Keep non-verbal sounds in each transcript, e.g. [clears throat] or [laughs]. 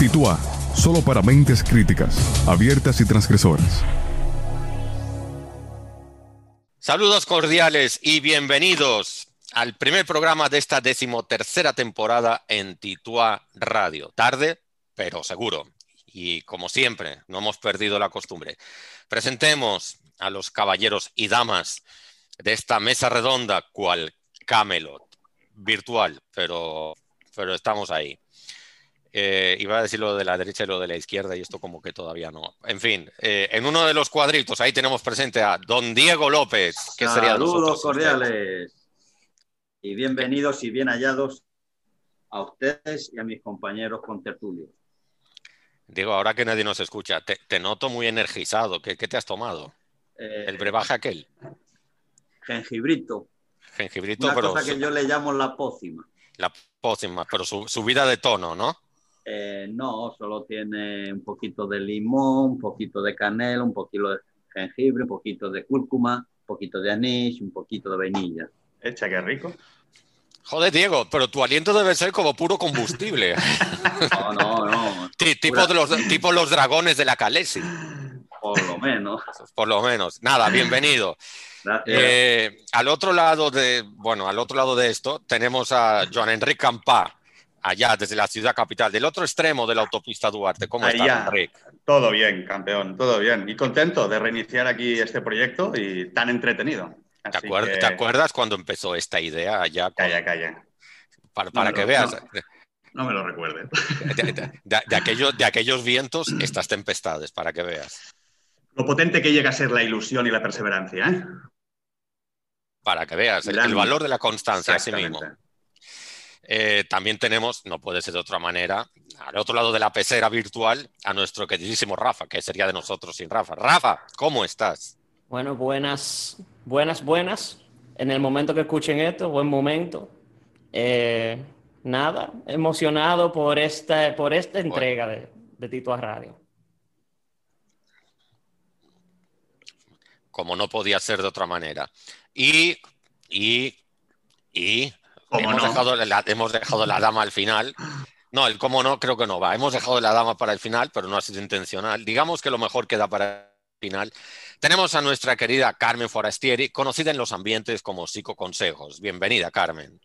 Titua, solo para mentes críticas, abiertas y transgresoras. Saludos cordiales y bienvenidos al primer programa de esta decimotercera temporada en Titua Radio. Tarde, pero seguro. Y como siempre, no hemos perdido la costumbre. Presentemos a los caballeros y damas de esta mesa redonda, cual Camelot, virtual, pero, pero estamos ahí. Eh, iba a decir lo de la derecha y lo de la izquierda y esto como que todavía no. En fin, eh, en uno de los cuadritos ahí tenemos presente a don Diego López. Que Saludos cordiales y bienvenidos y bien hallados a ustedes y a mis compañeros con tertulio. Diego, ahora que nadie nos escucha, te, noto muy energizado. ¿Qué, te has tomado? Eh, ¿El brebaje aquel? Jengibrito. Jengibrito, Una cosa que yo le llamo la pócima. La pócima, pero su, subida de tono, ¿no? Eh, no, solo tiene un poquito de limón, un poquito de canela, un poquito de jengibre, un poquito de cúrcuma, un poquito de anís, un poquito de vainilla. Echa, qué rico. Joder, Diego, pero tu aliento debe ser como puro combustible. [laughs] no, no, no. tipo, los, tipo los dragones de la Calesi. Por lo menos. Por lo menos. Nada, bienvenido. Eh, al otro lado de, bueno, al otro lado de esto tenemos a Joan Enrique Campá, allá desde la ciudad capital, del otro extremo de la autopista Duarte. ¿Cómo estás, Enrique? Todo bien, campeón, todo bien. Y contento de reiniciar aquí este proyecto y tan entretenido. ¿Te, acuerdas, cuando empezó esta idea allá? Calla, calla. Para, que veas. No, me lo recuerdes. [laughs] De, aquellos, de aquellos vientos, estas tempestades, para que veas. Lo potente que llega a ser la ilusión y la perseverancia. ¿eh? Para que veas el, valor de la constancia, así mismo. Eh, también tenemos, no puede ser de otra manera, al otro lado de la pecera virtual, a nuestro queridísimo Rafa, que sería de nosotros sin Rafa. Rafa, ¿cómo estás? Bueno, buenas, buenas, buenas. En el momento que escuchen esto, buen momento. Eh, nada, emocionado por esta, por esta entrega de, de Tito a Radio. como no podía ser de otra manera. Y, y, y hemos, dejado la, hemos dejado la dama al final. No, el cómo no creo que no va. Hemos dejado la dama para el final, pero no ha sido intencional. Digamos que lo mejor queda para el final. Tenemos a nuestra querida Carmen Forastieri, conocida en los ambientes como Psicoconsejos. Bienvenida, Carmen.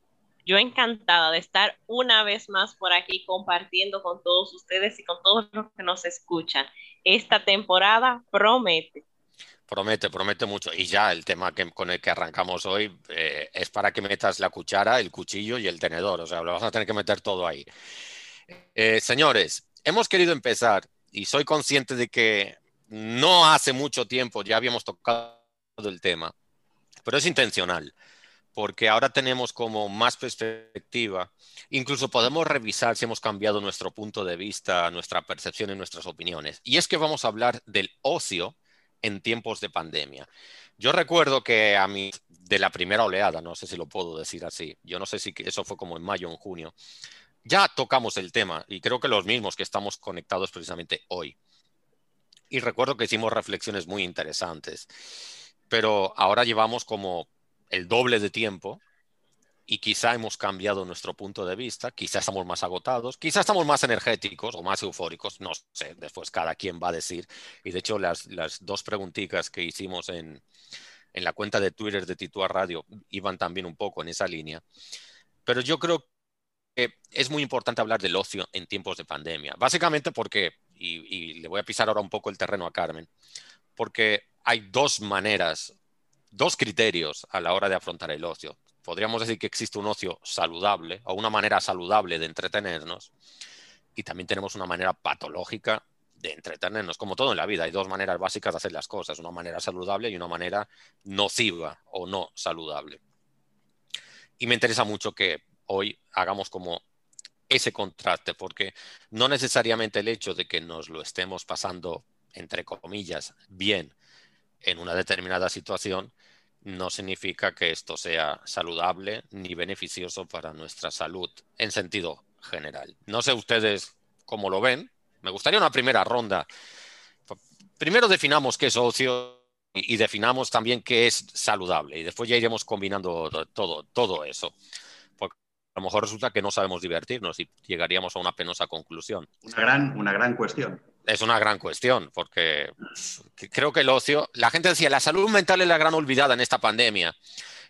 Yo encantada de estar una vez más por aquí compartiendo con todos ustedes y con todos los que nos escuchan. Esta temporada promete. Promete, promete mucho. Y ya el tema que, con el que arrancamos hoy eh, es para que metas la cuchara, el cuchillo y el tenedor. O sea, lo vas a tener que meter todo ahí. Eh, señores, hemos querido empezar y soy consciente de que no hace mucho tiempo ya habíamos tocado el tema, pero es intencional porque ahora tenemos como más perspectiva. Incluso podemos revisar si hemos cambiado nuestro punto de vista, nuestra percepción y nuestras opiniones. Y es que vamos a hablar del ocio en tiempos de pandemia. Yo recuerdo que a mí, de la primera oleada, no sé si lo puedo decir así, yo no sé si eso fue como en mayo o en junio, ya tocamos el tema y creo que los mismos que estamos conectados precisamente hoy. Y recuerdo que hicimos reflexiones muy interesantes, pero ahora llevamos como el doble de tiempo y quizá hemos cambiado nuestro punto de vista, quizá estamos más agotados, quizá estamos más energéticos o más eufóricos, no sé, después cada quien va a decir. Y de hecho las, dos preguntitas que hicimos en, la cuenta de Twitter de Titua Radio iban también un poco en esa línea. Pero yo creo que es muy importante hablar del ocio en tiempos de pandemia, básicamente porque, y le voy a pisar ahora un poco el terreno a Carmen, porque hay dos maneras, dos criterios a la hora de afrontar el ocio podríamos decir que existe un ocio saludable o una manera saludable de entretenernos y también tenemos una manera patológica de entretenernos, como todo en la vida. Hay dos maneras básicas de hacer las cosas, una manera saludable y una manera nociva o no saludable. Y me interesa mucho que hoy hagamos como ese contraste, porque no necesariamente el hecho de que nos lo estemos pasando, entre comillas, bien en una determinada situación, no significa que esto sea saludable ni beneficioso para nuestra salud en sentido general. No sé ustedes cómo lo ven. Me gustaría una primera ronda. Primero definamos qué es ocio y, definamos también qué es saludable y después ya iremos combinando todo, todo eso. lo mejor resulta que no sabemos divertirnos y llegaríamos a una penosa conclusión. Una gran, una gran cuestión. Es una gran cuestión, porque creo que el ocio, la gente decía, la salud mental es la gran olvidada en esta pandemia.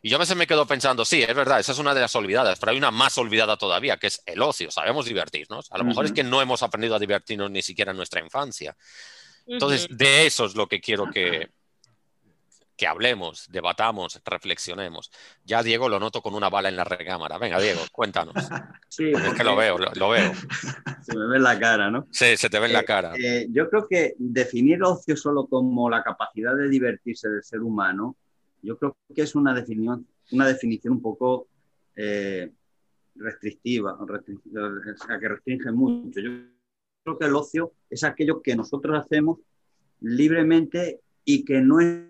Y yo a veces me quedo pensando, sí, es verdad, esa es una de las olvidadas, pero hay una más olvidada todavía, que es el ocio. Sabemos divertirnos. A lo mejor es que no hemos aprendido a divertirnos ni siquiera en nuestra infancia. Entonces, de eso es lo que quiero que, que hablemos, debatamos, reflexionemos. Ya Diego lo noto con una bala en la recámara. Venga, Diego, cuéntanos. [laughs] Sí, Es que lo veo, lo, lo veo. [laughs] se me ve en la cara, ¿no? Sí, se te ve en la Eh, cara. eh, yo creo que definir ocio solo como la capacidad de divertirse del ser humano, yo creo que es una definición, una definición un poco eh, restrictiva, restri- o sea, que restringe mucho. Yo creo que el ocio es aquello que nosotros hacemos libremente y que no es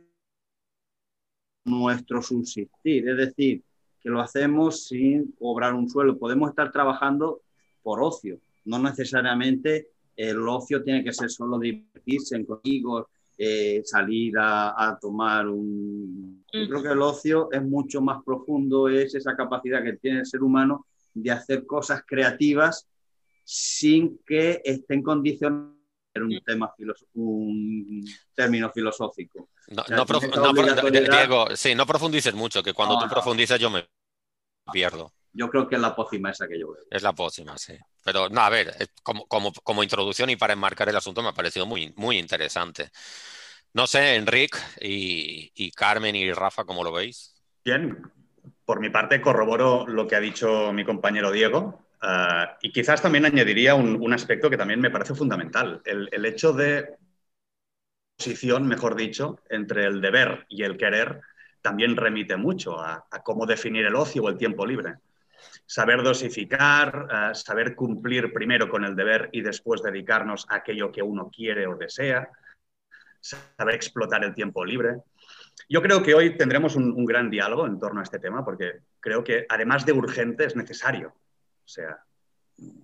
nuestro subsistir, es decir, que lo hacemos sin cobrar un sueldo. Podemos estar trabajando por ocio, no necesariamente el ocio tiene que ser solo divertirse en amigos, eh, salir a, a tomar un... Yo creo que el ocio es mucho más profundo, es esa capacidad que tiene el ser humano de hacer cosas creativas sin que estén condicionadas por un, tema filoso- un término filosófico. No, sea, no tiene profu- esa no pro- obligatoriedad. Diego, sí, no profundices mucho, que cuando No, tú no. profundizas yo me pierdo. Yo creo que es la pócima esa que yo veo. Es la próxima, sí. Pero, no, a ver, eh, como, como, como introducción y para enmarcar el asunto me ha parecido muy, muy interesante. No sé, Enric y, y Carmen y Rafa, ¿cómo lo veis? Bien, por mi parte corroboro lo que ha dicho mi compañero Diego ah, y quizás también añadiría un, un aspecto que también me parece fundamental, el, el hecho de posición, mejor dicho, entre el deber y el querer también remite mucho a, a cómo definir el ocio o el tiempo libre. Saber dosificar, ah, saber cumplir primero con el deber y después dedicarnos a aquello que uno quiere o desea, saber explotar el tiempo libre. Yo creo que hoy tendremos un, un gran diálogo en torno a este tema porque creo que además de urgente es necesario. O sea,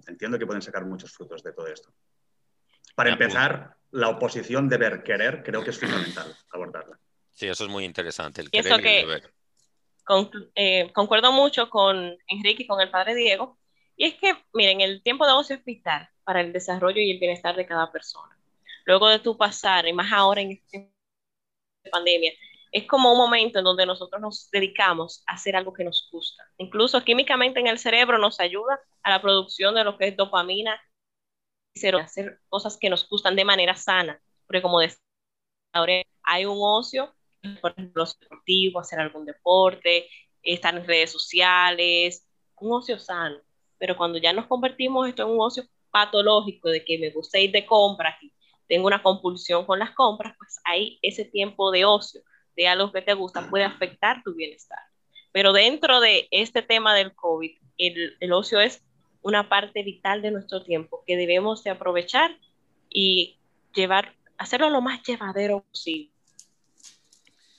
entiendo que pueden sacar muchos frutos de todo esto. Para empezar, la oposición deber-querer creo que es fundamental abordarla. Sí, eso es muy interesante, el Y eso querer y el que- deber. Conclu- eh, concuerdo mucho con Enrique y con el padre Diego. Y es que, miren, el tiempo de ocio es vital para el desarrollo y el bienestar de cada persona. Luego de tu pasar, y más ahora en este tiempo de pandemia, es como un momento en donde nosotros nos dedicamos a hacer algo que nos gusta. Incluso químicamente en el cerebro nos ayuda a la producción de lo que es dopamina, hacer cosas que nos gustan de manera sana. Porque como decía, ahora hay un ocio por ejemplo, deportivo, hacer algún deporte, estar en redes sociales, un ocio sano. Pero cuando ya nos convertimos esto en un ocio patológico de que me gusta ir de compras y tengo una compulsión con las compras, pues ahí ese tiempo de ocio, de algo que te gusta, puede afectar tu bienestar. Pero dentro de este tema del COVID, el, el ocio es una parte vital de nuestro tiempo que debemos de aprovechar y llevar, hacerlo lo más llevadero posible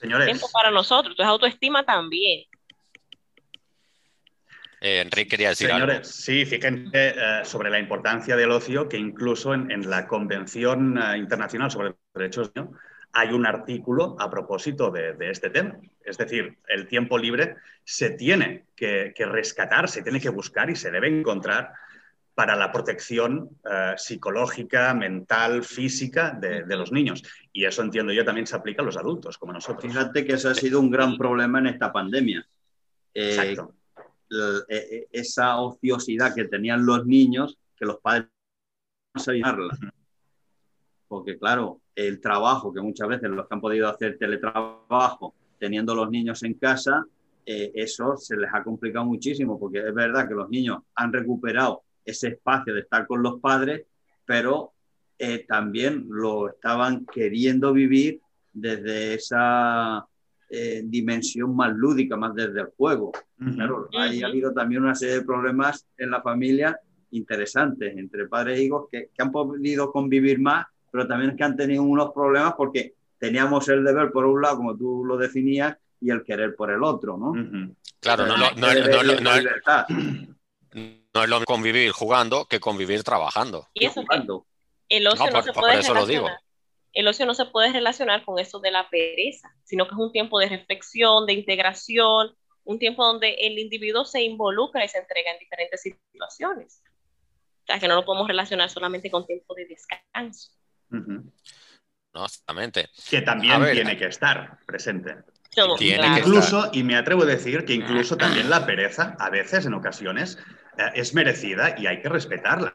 Señores, tiempo para nosotros, entonces autoestima también. Eh, Enrique quería decir Señores, algo. sí, fíjense eh, sobre la importancia del ocio, que incluso en, en la Convención eh, Internacional sobre los Derechos del Niño hay un artículo a propósito de, de este tema. Es decir, el tiempo libre se tiene que, que rescatar, se tiene que buscar y se debe encontrar para la protección eh, psicológica, mental, física de, de los niños. Y eso entiendo yo también se aplica a los adultos, como nosotros. Fíjate que eso ha sido un gran problema en esta pandemia. Eh, Exacto. eh, esa ociosidad que tenían los niños, que los padres no sabían. Porque claro, el trabajo que muchas veces los que han podido hacer teletrabajo teniendo los niños en casa, eh, eso se les ha complicado muchísimo, porque es verdad que los niños han recuperado ese espacio de estar con los padres, pero eh, también lo estaban queriendo vivir desde esa eh, dimensión más lúdica, más desde el juego. Ujú. Claro, ahí ha habido también una serie de problemas en la familia interesantes entre padres e hijos que, que han podido convivir más, pero también es que han tenido unos problemas porque teníamos el deber por un lado, como tú lo definías, y el querer por el otro, ¿no? Ujú. Claro, no, no, no no es- libertad. no es lo mismo convivir jugando que convivir trabajando. Y eso Jugando. el ocio No, no, por- se por puede eso lo digo. El ocio no se puede relacionar con eso de la pereza, sino que es un tiempo de reflexión, de integración, un tiempo donde el individuo se involucra y se entrega en diferentes situaciones. O sea, que no lo podemos relacionar solamente con tiempo de descanso. No, exactamente. Que también tiene que estar presente. incluso, y me atrevo a decir que incluso también la pereza, a veces, en ocasiones, eh, es merecida y hay que respetarla.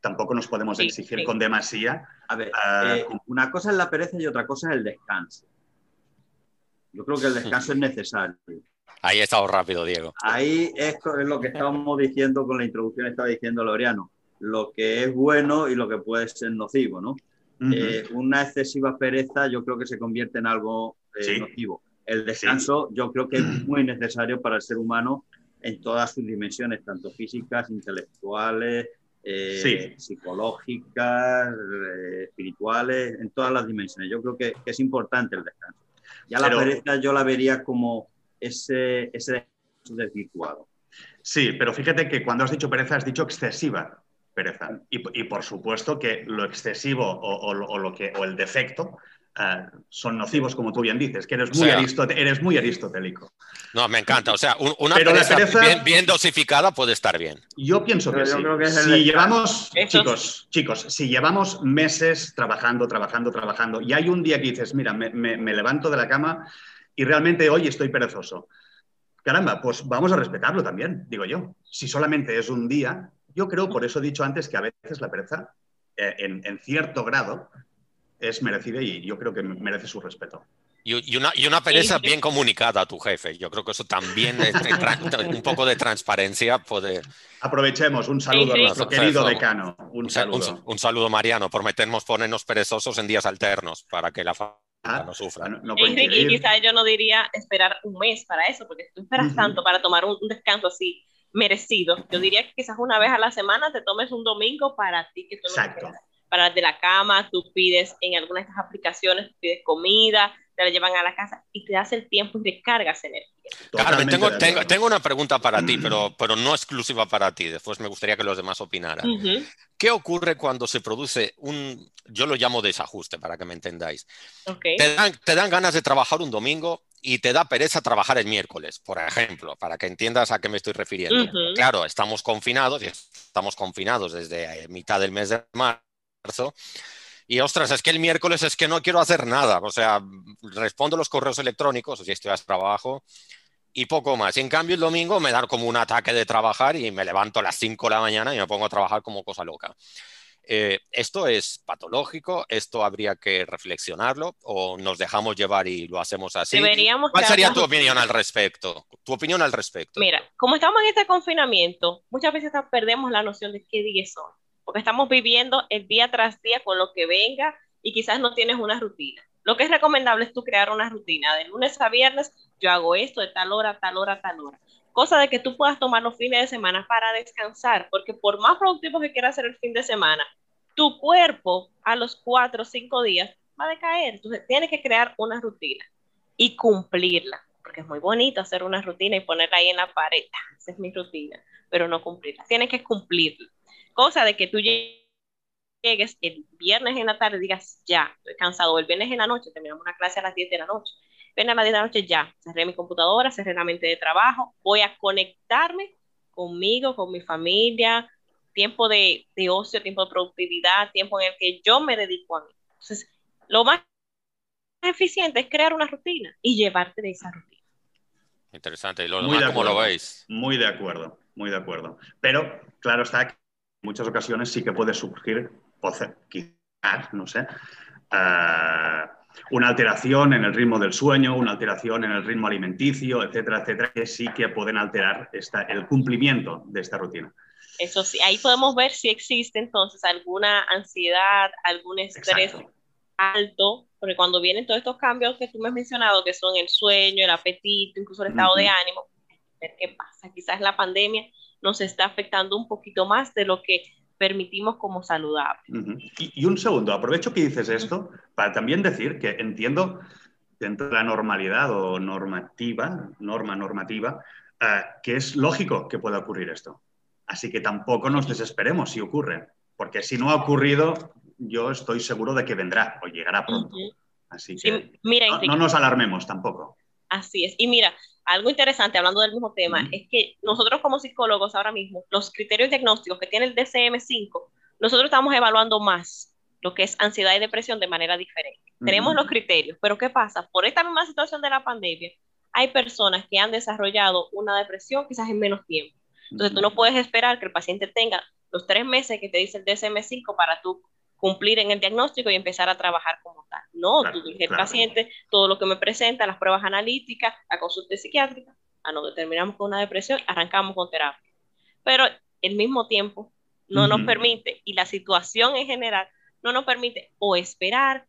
Tampoco nos podemos exigir con demasía. A ver, ah, eh, una cosa es la pereza y otra cosa es el descanso. Yo creo que el descanso es necesario. Ahí he estado rápido, Diego. Ahí es lo que estábamos diciendo con la introducción, estaba diciendo Laureano. Lo que es bueno y lo que puede ser nocivo, ¿no? Eh, una excesiva pereza yo creo que se convierte en algo eh, nocivo. El descanso yo creo que es [clears throat] muy necesario para el ser humano en todas sus dimensiones, tanto físicas, intelectuales, eh, psicológicas, espirituales, en todas las dimensiones. Yo creo que, es importante el descanso. Ya la pereza yo la vería como ese, ese desvirtuado. Sí, pero fíjate que cuando has dicho pereza has dicho excesiva pereza. Y, por supuesto que lo excesivo o, lo que, o el defecto eh, son nocivos, como tú bien dices, que eres muy, eres muy aristotélico. No, me encanta. O sea, una pereza, bien, dosificada puede estar bien. Yo pienso que sí. si llevamos, chicos, chicos, si llevamos meses trabajando, trabajando, trabajando, y hay un día que dices, mira, me, me levanto de la cama y realmente hoy estoy perezoso. Caramba, pues vamos a respetarlo también, digo yo. Si solamente es un día, yo creo, por eso he dicho antes, que a veces la pereza, eh, en, cierto grado, es merecida y yo creo que merece su respeto. Y, una, pereza bien comunicada a tu jefe. Yo creo que eso también, es, [laughs] un poco de transparencia puede... Aprovechemos. Un saludo a nuestro querido decano. Un saludo. Un, saludo, Mariano, prometemos ponernos perezosos en días alternos para que la familia ah, no sufra. y quizás yo no diría esperar un mes para eso, porque tú esperas tanto para tomar un descanso así merecido. Yo diría que quizás una vez a la semana te tomes un domingo para ti, que tú Exacto. para de la cama, tú pides en alguna de estas aplicaciones, pides comida, te la llevan a la casa y te das el tiempo y recargas energía. Carmen, tengo, tengo, tengo, una pregunta para ti, pero, pero no exclusiva para ti. Después me gustaría que los demás opinaran. ¿Qué ocurre cuando se produce un, yo lo llamo desajuste, para que me entendáis? Te, dan, te dan ganas de trabajar un domingo y te da pereza trabajar el miércoles, por ejemplo, para que entiendas a qué me estoy refiriendo. Claro, estamos confinados y estamos confinados desde eh, mitad del mes de marzo. Y ostras, es que el miércoles es que no quiero hacer nada. O sea, respondo los correos electrónicos, si estoy a trabajo, y poco más. Y en cambio, el domingo me da como un ataque de trabajar y me levanto a las 5 de la mañana y me pongo a trabajar como cosa loca. Eh, ¿Esto es patológico? ¿Esto habría que reflexionarlo? ¿O nos dejamos llevar y lo hacemos así? ¿Cuál sería tu opinión al respecto? Tu opinión al respecto. Mira, como estamos en este confinamiento, muchas veces perdemos la noción de qué día son, porque estamos viviendo el día tras día con lo que venga y quizás no tienes una rutina. Lo que es recomendable es tú crear una rutina. De lunes a viernes yo hago esto de tal hora, tal hora, tal hora cosa de que tú puedas tomar los fines de semana para descansar, porque por más productivo que quieras hacer el fin de semana, tu cuerpo a los cuatro o cinco días va a decaer. Entonces tienes que crear una rutina y cumplirla, porque es muy bonito hacer una rutina y ponerla ahí en la pared. Esa es mi rutina, pero no cumplirla. Tienes que cumplirla. Cosa de que tú llegues el viernes en la tarde y digas, ya, estoy cansado, el viernes en la noche, terminamos una clase a las 10 de la noche ven a las 10 de la noche ya, cerré mi computadora, cerré la mente de trabajo, voy a conectarme conmigo, con mi familia, tiempo de, de ocio, tiempo de productividad, tiempo en el que yo me dedico a mí. Entonces, lo más eficiente es crear una rutina y llevarte de esa rutina. Interesante. ¿Y lo demás cómo lo veis? Muy de acuerdo, muy de acuerdo. Pero, claro está, que en muchas ocasiones sí que puede surgir, quizás, no sé, uh, una alteración en el ritmo del sueño, una alteración en el ritmo alimenticio, etcétera, etcétera, que sí que pueden alterar esta, el cumplimiento de esta rutina. Eso sí, ahí podemos ver si existe entonces alguna ansiedad, algún estrés alto, porque cuando vienen todos estos cambios que tú me has mencionado, que son el sueño, el apetito, incluso el estado de ánimo, ver qué pasa. Quizás la pandemia nos está afectando un poquito más de lo que permitimos como saludable. y, un segundo, aprovecho que dices esto para también decir que entiendo dentro de la normalidad o normativa, norma normativa, eh, que es lógico que pueda ocurrir esto. Así que tampoco nos desesperemos si ocurre, porque si no ha ocurrido, yo estoy seguro de que vendrá o llegará pronto. Así que mira, no, nos alarmemos tampoco. Así es. Y mira, algo interesante hablando del mismo tema es que nosotros como psicólogos ahora mismo, los criterios diagnósticos que tiene el DCM5, nosotros estamos evaluando más lo que es ansiedad y depresión de manera diferente. Tenemos los criterios, pero ¿qué pasa? Por esta misma situación de la pandemia, hay personas que han desarrollado una depresión quizás en menos tiempo. Entonces, tú no puedes esperar que el paciente tenga los tres meses que te dice el DSM-5 para tú cumplir en el diagnóstico y empezar a trabajar como tal. No, tú dices el paciente, todo lo que me presenta, las pruebas analíticas, la consulta psiquiátrica, ah, no, determinamos con una depresión, arrancamos con terapia. Pero el mismo tiempo no nos permite, y la situación en general no nos permite o esperar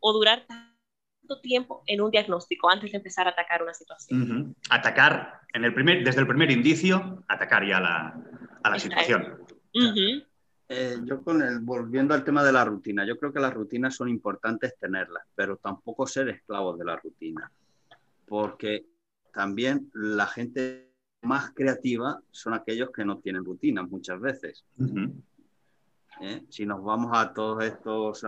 o durar tanto tiempo en un diagnóstico antes de empezar a atacar una situación. Atacar en el primer, desde el primer indicio, atacar ya la, a la situación. Eh, yo con el, volviendo al tema de la rutina, yo creo que las rutinas son importantes tenerlas, pero tampoco ser esclavos de la rutina, porque también la gente más creativa son aquellos que no tienen rutinas muchas veces. ¿eh? Si nos vamos a todos estos,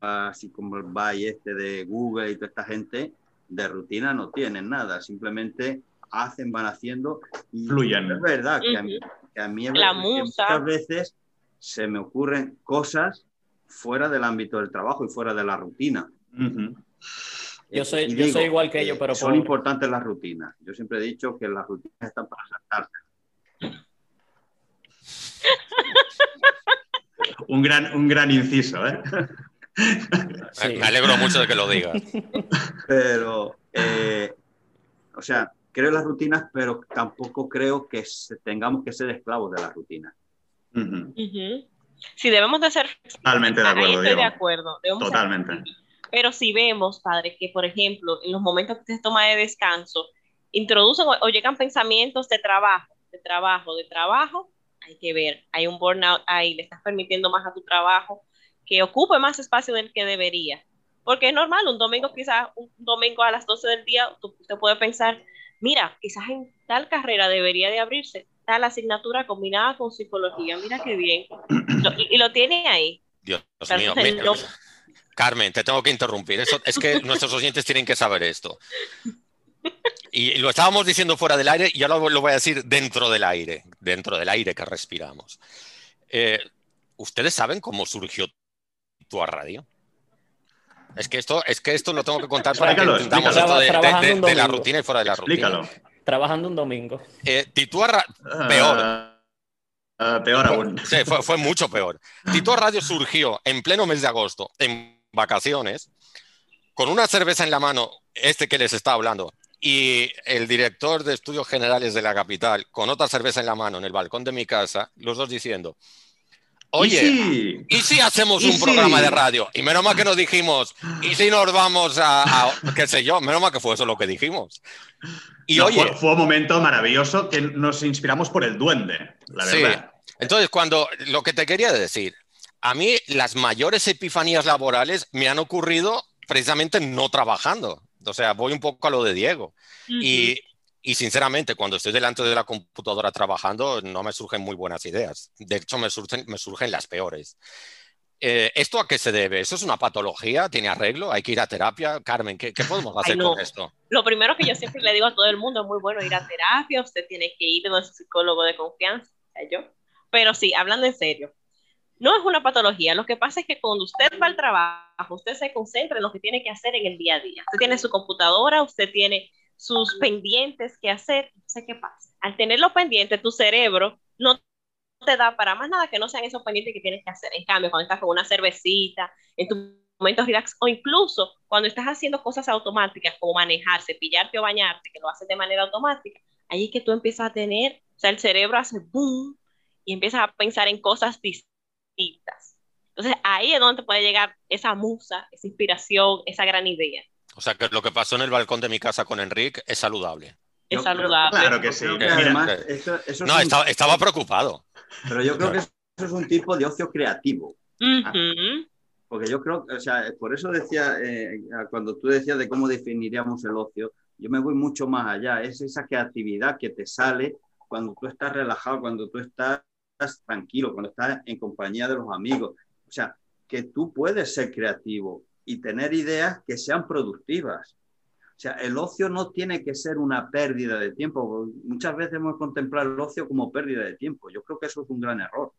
así como el Valle este de Google y toda esta gente, de rutina no tienen nada, simplemente hacen, van haciendo y fluyen. Es verdad que, a mí, que mí muchas veces se me ocurren cosas fuera del ámbito del trabajo y fuera de la rutina. Yo soy, yo soy igual que ellos, pero son importantes las rutinas. Yo siempre he dicho que las rutinas están para saltarse. [laughs] un, gran, un gran inciso, ¿eh? Me alegro mucho de que lo digas. Pero, eh, o sea, creo en las rutinas, pero tampoco creo que tengamos que ser esclavos de las rutinas. Si debemos de ser... Totalmente de acuerdo. estoy de acuerdo. Totalmente. Pero si vemos, padre, que por ejemplo, en los momentos que se toma de descanso, introducen o llegan pensamientos de trabajo, de trabajo, de trabajo, hay que ver, hay un burnout ahí, le estás permitiendo más a tu trabajo que ocupe más espacio del que debería. Porque es normal, un domingo quizás, un domingo a las 12 del día, tú, usted puede pensar, mira, quizás en tal carrera debería de abrirse tal asignatura combinada con psicología, mira qué bien. y, lo tiene ahí. Dios mío, Carmen, te tengo que interrumpir. Eso, es que [laughs] nuestros oyentes tienen que saber esto. Y lo estábamos diciendo fuera del aire y ahora lo, voy a decir dentro del aire, dentro del aire que respiramos. Eh, ¿Ustedes saben cómo surgió tu radio? Es que esto, es que esto lo tengo que contar para que entendamos esto de, la rutina y fuera de la rutina. Trabajando un domingo. Eh, Tituarra, peor. Ah, peor aún. Sí, fue, mucho peor. Tituar Radio surgió en pleno mes de agosto, en vacaciones, con una cerveza en la mano, este que les está hablando, y el director de estudios generales de la capital, con otra cerveza en la mano en el balcón de mi casa, los dos diciendo, Oye, ¿y si, hacemos un programa de radio? Y menos mal que nos dijimos, ¿y si nos vamos a, qué sé yo? Menos mal que fue eso lo que dijimos. Y oye, fue, un momento maravilloso que nos inspiramos por el duende, la verdad. Sí. Entonces, cuando lo que te quería decir, a mí las mayores epifanías laborales me han ocurrido precisamente no trabajando. O sea, voy un poco a lo de Diego. Y y sinceramente, cuando estoy delante de la computadora trabajando, no me surgen muy buenas ideas. De hecho, me surgen, me surgen las peores. Eh, ¿Esto a qué se debe? ¿Eso es una patología? ¿Tiene arreglo? ¿Hay que ir a terapia? Carmen, ¿qué, podemos hacer con esto? Lo primero que yo siempre le digo a todo el mundo es muy bueno ir a terapia, usted tiene que ir a un psicólogo de confianza, yo. Pero sí, hablando en serio, no es una patología. Lo que pasa es que cuando usted va al trabajo, usted se concentra en lo que tiene que hacer en el día a día. Usted tiene su computadora, usted tiene sus pendientes que hacer, no sé qué pasa. Al tenerlo pendiente, tu cerebro no te da para más nada que no sean esos pendientes que tienes que hacer. En cambio, cuando estás con una cervecita, en tu momento relax, o incluso cuando estás haciendo cosas automáticas como manejar, cepillarte o bañarte, que lo haces de manera automática, ahí es que tú empiezas a tener, o sea, el cerebro hace boom y empiezas a pensar en cosas distintas. Entonces ahí es donde te puede llegar esa musa, esa inspiración, esa gran idea. O sea, que lo que pasó en el balcón de mi casa con Enrique es saludable. Es saludable. Claro que sí. no, estaba, preocupado. Pero yo creo que eso es un tipo de ocio creativo. Porque yo creo, o sea, por eso decía, eh, cuando tú decías de cómo definiríamos el ocio, yo me voy mucho más allá. Es esa creatividad que te sale cuando tú estás relajado, cuando tú estás tranquilo, cuando estás en compañía de los amigos. O sea, que tú puedes ser creativo y tener ideas que sean productivas. O sea, el ocio no tiene que ser una pérdida de tiempo. Muchas veces hemos contemplado el ocio como pérdida de tiempo. Yo creo que eso es un gran error.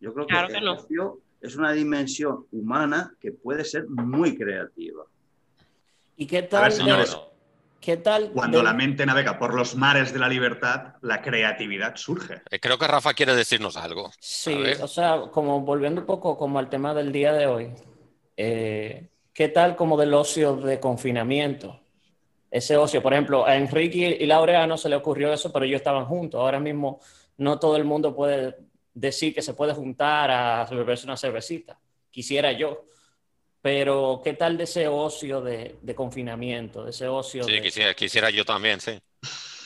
Yo creo que, el ocio es una dimensión humana que puede ser muy creativa. ¿Y qué tal, señores, ¿qué tal cuando la mente navega por los mares de la libertad, la creatividad surge? Eh, creo que Rafa quiere decirnos algo. Sí, o sea, como volviendo un poco como al tema del día de hoy, eh, ¿qué tal como del ocio de confinamiento? Ese ocio, por ejemplo, a Enrique y Laurea no se le ocurrió eso, pero ellos estaban juntos. Ahora mismo no todo el mundo puede decir que se puede juntar a beberse una cervecita. Quisiera yo. Pero, ¿qué tal de ese ocio de, confinamiento? De ese ocio. Sí, quisiera, quisiera, yo también, sí.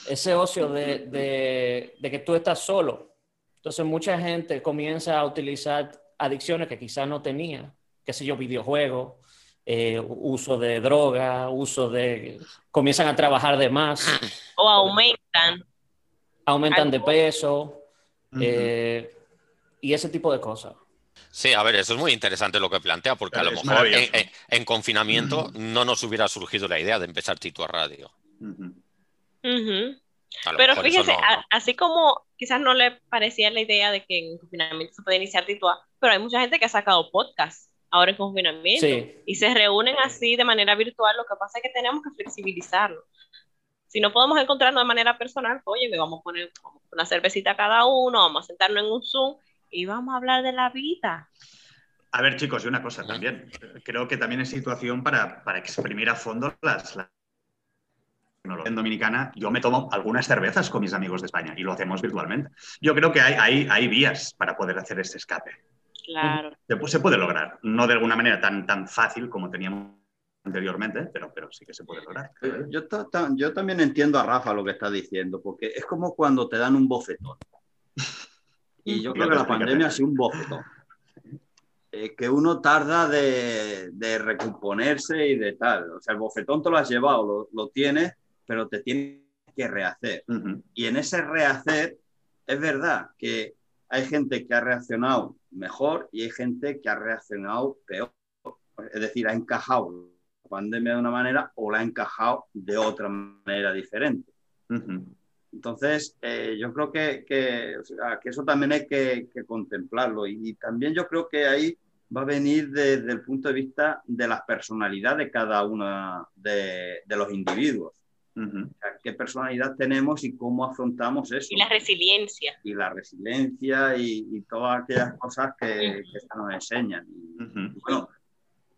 Ese ocio de, que tú estás solo. Entonces, mucha gente comienza a utilizar adicciones que quizás no tenía, qué sé yo, videojuegos, eh, uso de droga, uso de. comienzan a trabajar de más. O aumentan. Aumentan de peso. Eh, y ese tipo de cosas. Sí, a ver, eso es muy interesante lo que plantea, porque a lo mejor en, confinamiento no nos hubiera surgido la idea de empezar Tito a Radio. Pero fíjese, así como quizás no le parecía la idea de que en confinamiento se puede iniciar Tito A, pero hay mucha gente que ha sacado podcast ahora en confinamiento y se reúnen así de manera virtual. Lo que pasa es que tenemos que flexibilizarlo. Si no podemos encontrarnos de manera personal, oye, me vamos a poner una cervecita cada uno, vamos a sentarnos en un Zoom y vamos a hablar de la vida. A ver, chicos, y una cosa también. Creo que también es situación para, para exprimir a fondo las, en Dominicana, yo me tomo algunas cervezas con mis amigos de España y lo hacemos virtualmente. Yo creo que hay, hay, hay vías para poder hacer ese escape. Claro. Se, puede lograr, no de alguna manera tan, tan fácil como teníamos anteriormente, pero, pero sí que se puede lograr. Yo, yo también entiendo a Rafa lo que está diciendo, porque es como cuando te dan un bofetón. [laughs] Y yo creo que la pandemia ha sido un bofetón. Eh, que uno tarda de, de, recomponerse y de tal. O sea, el bofetón te lo has llevado, lo, lo tienes, pero te tienes que rehacer. Y en ese rehacer, es verdad que hay gente que ha reaccionado mejor y hay gente que ha reaccionado peor. Es decir, ha encajado la pandemia de una manera o la ha encajado de otra manera diferente. Entonces, eh, yo creo que, que, eso también hay que, contemplarlo y, también yo creo que ahí va a venir desde el punto de vista de la personalidad de cada uno de, los individuos. ¿Qué personalidad tenemos y cómo afrontamos eso? Y la resiliencia. Y la resiliencia y, todas aquellas cosas que, nos enseñan.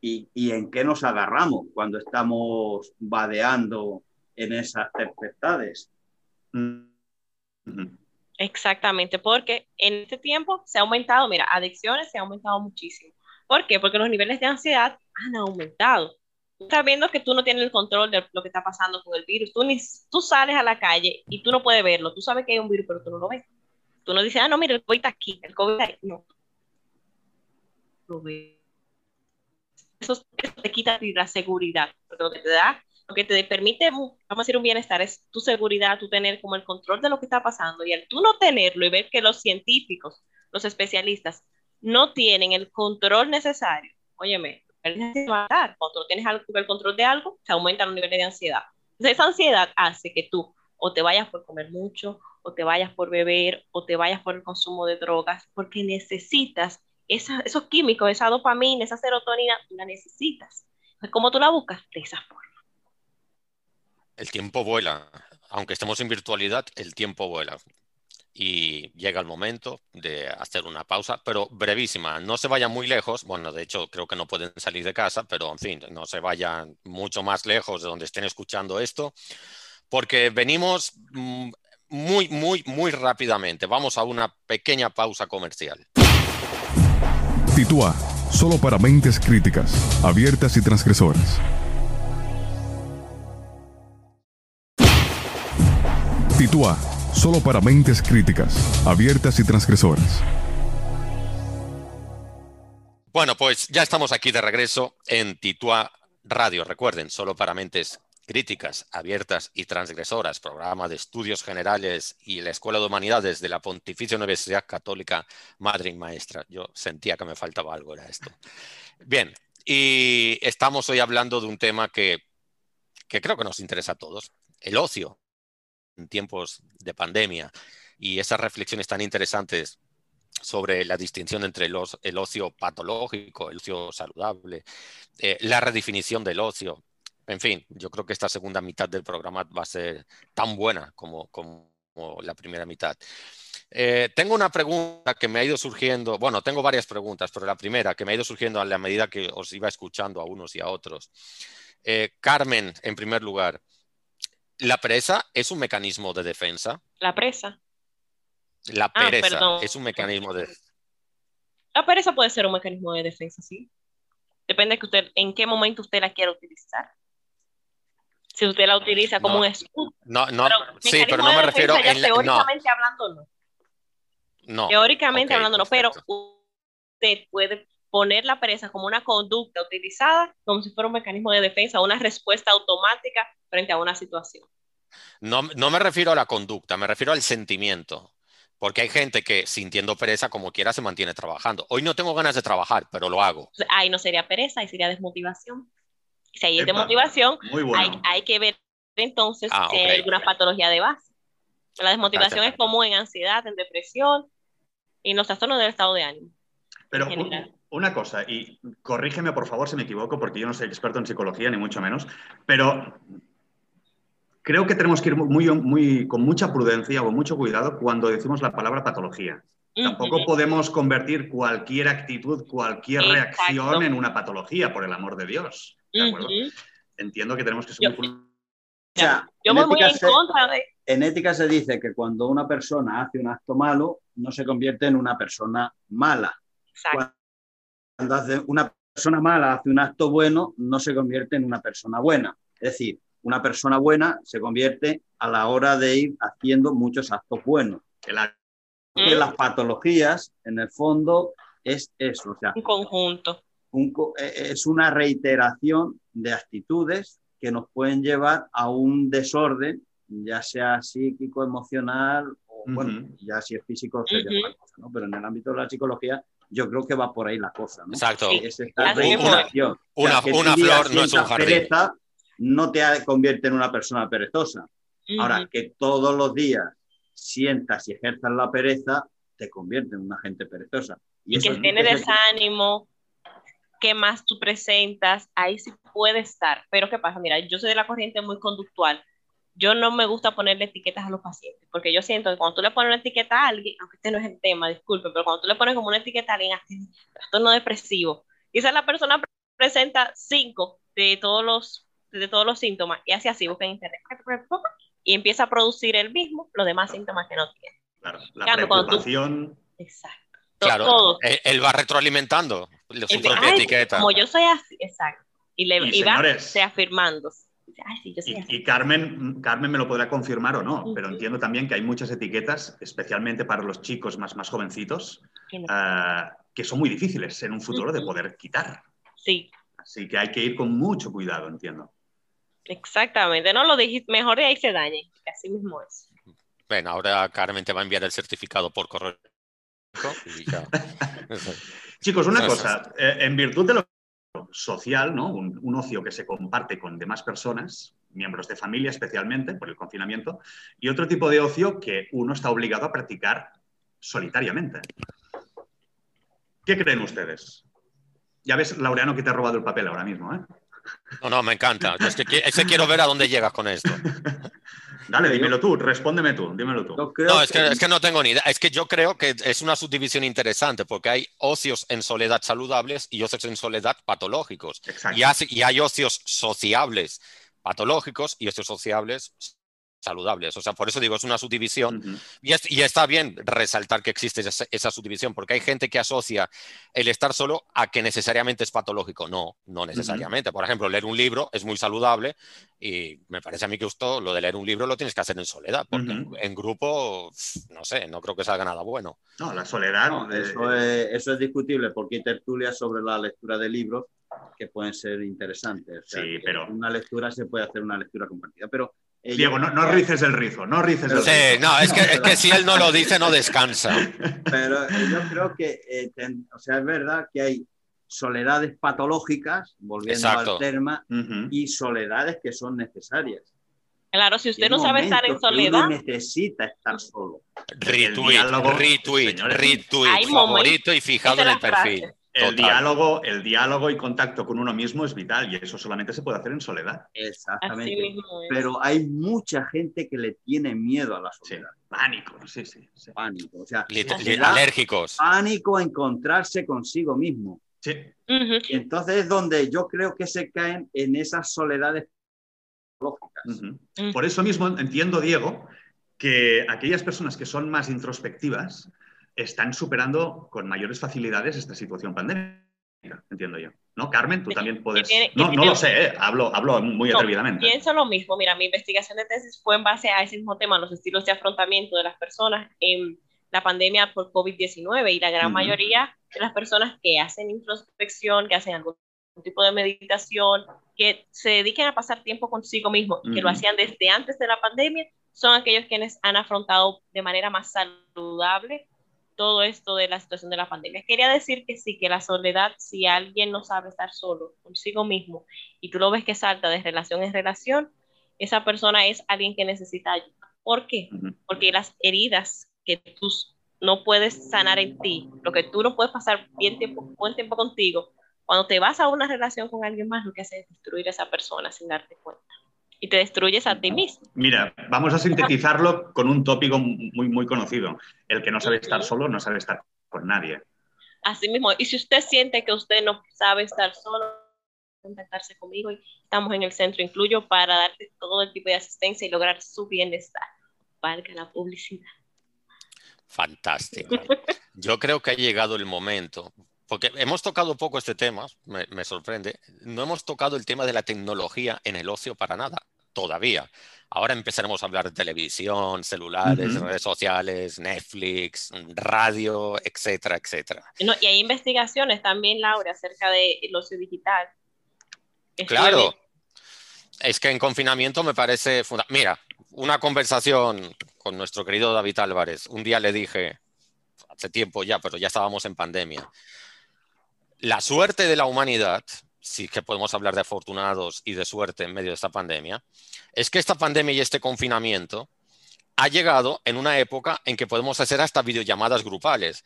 Y, y, en qué nos agarramos cuando estamos vadeando en esas tempestades. Exactamente, porque en este tiempo se ha aumentado, mira, adicciones se ha aumentado muchísimo. ¿Por qué? Porque los niveles de ansiedad han aumentado. Estás viendo que tú no tienes el control de lo que está pasando con el virus. Tú, ni, tú sales a la calle y tú no puedes verlo. Tú sabes que hay un virus, pero tú no lo ves. Tú no dices, ah, no, mira, el COVID está aquí, el COVID está ahí. No. Eso, te quita la seguridad, porque lo que te da lo que te permite, vamos a decir, un bienestar es tu seguridad, tú tener como el control de lo que está pasando y al tú no tenerlo y ver que los científicos, los especialistas, no tienen el control necesario, óyeme. Cuando tú tienes el control de algo, se aumentan los niveles de ansiedad. Entonces, esa ansiedad hace que tú o te vayas por comer mucho, o te vayas por beber, o te vayas por el consumo de drogas, porque necesitas esos químicos, esa dopamina, esa serotonina, tú la necesitas. ¿Cómo tú la buscas? De esa forma. El tiempo vuela. Aunque estemos en virtualidad, el tiempo vuela. Y llega el momento de hacer una pausa, pero brevísima. No se vayan muy lejos. Bueno, de hecho, creo que no pueden salir de casa, pero en fin, no se vayan mucho más lejos de donde estén escuchando esto, porque venimos mm, muy, muy, muy rápidamente. Vamos a una pequeña pausa comercial. Titúa, solo para mentes críticas, abiertas y transgresoras. Titua, solo para mentes críticas, abiertas y transgresoras. Bueno, pues ya estamos aquí de regreso en Titua Radio. Recuerden, solo para mentes críticas, abiertas y transgresoras, programa de estudios generales y la Escuela de Humanidades de la Pontificia Universidad Católica Madre y Maestra. Yo sentía que me faltaba algo, era esto. Bien, y estamos hoy hablando de un tema que que creo que nos interesa a todos, el ocio en tiempos de pandemia y esas reflexiones tan interesantes sobre la distinción entre el ocio patológico, el ocio saludable, eh, la redefinición del ocio. En fin, yo creo que esta segunda mitad del programa va a ser tan buena como, la primera mitad. Eh, tengo una pregunta que me ha ido surgiendo, bueno, tengo varias preguntas, pero la primera que me ha ido surgiendo a la medida que os iba escuchando a unos y a otros. Eh, Carmen, en primer lugar, ¿la presa es un mecanismo de defensa? La presa. La ah, pereza es un mecanismo de... La pereza puede ser un mecanismo de defensa, sí. Depende de que usted, en qué momento usted la quiera utilizar. Si usted la utiliza como un escudo. No, no, sí, pero no me refiero... En teóricamente hablando, no. No. Teóricamente hablando, no, pero usted puede poner la pereza como una conducta utilizada como si fuera un mecanismo de defensa, una respuesta automática frente a una situación. No, no me refiero a la conducta, me refiero al sentimiento. Porque hay gente que sintiendo pereza como quiera se mantiene trabajando. Hoy no tengo ganas de trabajar, pero lo hago. Ahí no sería pereza, ahí sería desmotivación. Si hay desmotivación, hay, que ver entonces ah, si hay alguna patología de base. La desmotivación es común en ansiedad, en depresión y en los trastornos del estado de ánimo. Pero una cosa, y corrígeme por favor si me equivoco, porque yo no soy experto en psicología, ni mucho menos, pero creo que tenemos que ir muy, muy, con mucha prudencia o mucho cuidado cuando decimos la palabra patología. Tampoco podemos convertir cualquier actitud, cualquier reacción en una patología, por el amor de Dios. Entiendo que tenemos que ser muy... yo voy muy en contra de... En ética se dice que cuando una persona hace un acto malo, no se convierte en una persona mala. Exacto. Cuando hace una persona mala hace un acto bueno, no se convierte en una persona buena. Es decir, una persona buena se convierte a la hora de ir haciendo muchos actos buenos. Que las patologías, en el fondo, es eso. O sea, un conjunto. E, es una reiteración de actitudes que nos pueden llevar a un desorden, ya sea psíquico, emocional, o bueno, ya si es físico sería otra cosa, ¿no? Pero en el ámbito de la psicología, yo creo que va por ahí la cosa, ¿no? Exacto. Es esta reiteración. Una, flor no es un jardín no te convierte en una persona perezosa. Ahora, que todos los días sientas y ejerzas la pereza, te convierte en una gente perezosa. Y, que tiene desánimo, que más tú presentas, ahí sí puede estar. Pero ¿qué pasa? Mira, yo soy de la corriente muy conductual. Yo no me gusta ponerle etiquetas a los pacientes, porque yo siento que cuando tú le pones una etiqueta a alguien, aunque este no es el tema, disculpe, pero cuando tú le pones como una etiqueta a alguien así, trastorno depresivo, quizás la persona presenta cinco de todos los de todos los síntomas y hace así, busca en internet y empieza a producir el mismo los demás síntomas que no tiene. Claro, la preocupación. Exacto. Claro, Él, va retroalimentando su propia etiqueta. Como yo soy así, exacto. Y, le, y, va afirmando. y, Carmen, Carmen me lo podrá confirmar o no, pero entiendo también que hay muchas etiquetas, especialmente para los chicos más, más jovencitos, ah, que son muy difíciles en un futuro de poder quitar. Sí. Así que hay que ir con mucho cuidado, entiendo. Exactamente, no lo dijiste, mejor de ahí se dañe, así mismo es. Bueno, ahora Carmen te va a enviar el certificado por correo. [laughs] [laughs] Chicos, una cosa, eh, en virtud de lo social, ¿no? Un, ocio que se comparte con demás personas, miembros de familia especialmente por el confinamiento, y otro tipo de ocio que uno está obligado a practicar solitariamente. ¿Qué creen ustedes? Ya ves, Laureano, que te ha robado el papel ahora mismo, ¿eh? No, no, me encanta. Es que, quiero ver a dónde llegas con esto. [laughs] Dale, dímelo tú, respóndeme tú, dímelo tú. No, es que, no tengo ni idea. Es que yo creo que es una subdivisión interesante porque hay ocios en soledad saludables y ocios en soledad patológicos. Y, y hay ocios sociables patológicos y ocios sociables saludables. O sea, por eso digo, es una subdivisión. y, y, está bien resaltar que existe esa, subdivisión, porque hay gente que asocia el estar solo a que necesariamente es patológico. No, no necesariamente. Por ejemplo, leer un libro es muy saludable y me parece a mí que esto, lo de leer un libro lo tienes que hacer en soledad, porque en, grupo, no sé, no creo que salga nada bueno. No, la soledad. eso, es, eso es discutible, porque hay tertulias sobre la lectura de libros que pueden ser interesantes. sí, pero... Una lectura se puede hacer una lectura compartida, pero Diego, no, no, rices el rizo, no rices el sí, no, es que, es que, si él no lo dice, no descansa. Pero yo creo que, eh, o sea, es verdad que hay soledades patológicas, volviendo Exacto. al tema, y soledades que son necesarias. Claro, si usted no sabe estar en soledad, necesita estar solo. Retweet, diálogo, retweet, señores, retweet, favorito y fijado en el perfil. El Total. diálogo, el diálogo y contacto con uno mismo es vital y eso solamente se puede hacer en soledad. Exactamente. Pero hay mucha gente que le tiene miedo a la Sí, soledad, pánico, sí, sí. Sí. pánico. O sea, alérgicos. pánico a encontrarse consigo mismo. Sí. Entonces es donde yo creo que se caen en esas soledades lógicas. Ujú. Ujú. Por eso mismo entiendo, Diego, que aquellas personas que son más introspectivas están superando con mayores facilidades esta situación pandémica, entiendo yo. ¿No, Carmen? Tú también puedes... No, no lo sé, ¿eh? hablo, hablo muy No, atrevidamente. Pienso lo mismo. Mira, mi investigación de tesis fue en base a ese mismo tema, los estilos de afrontamiento de las personas en la pandemia por COVID-19 y la gran Ujú. mayoría de las personas que hacen introspección, que hacen algún tipo de meditación, que se dediquen a pasar tiempo consigo mismo y que lo hacían desde antes de la pandemia, son aquellos quienes han afrontado de manera más saludable todo esto de la situación de la pandemia. Quería decir que sí, que la soledad, si alguien no sabe estar solo consigo mismo y tú lo ves que salta de relación en relación, esa persona es alguien que necesita ayuda. ¿Por qué? Porque las heridas que tú no puedes sanar en ti, lo que tú no puedes pasar bien tiempo, buen tiempo contigo, cuando te vas a una relación con alguien más, lo que hace es destruir a esa persona sin darte cuenta. Y te destruyes a ti mismo. Mira, vamos a sintetizarlo con un tópico muy, muy conocido. El que no sabe estar solo no sabe estar con nadie. Así mismo. Y si usted siente que usted no sabe estar solo, contactarse conmigo y estamos en el centro incluyo para darte todo el tipo de asistencia y lograr su bienestar. Valga la publicidad. Fantástico. [laughs] Yo creo que ha llegado el momento, porque hemos tocado poco este tema, me, me sorprende, no hemos tocado el tema de la tecnología en el ocio para nada, todavía. Ahora empezaremos a hablar de televisión, celulares, redes sociales, Netflix, radio, etcétera, etcétera. No, y hay investigaciones también, Laura, acerca del ocio digital. Claro. Es que en confinamiento me parece funda- Mira, una conversación con nuestro querido David Álvarez. Un día le dije, hace tiempo ya, pero ya estábamos en pandemia. La suerte de la humanidad, sí que podemos hablar de afortunados y de suerte en medio de esta pandemia, es que esta pandemia y este confinamiento ha llegado en una época en que podemos hacer hasta videollamadas grupales.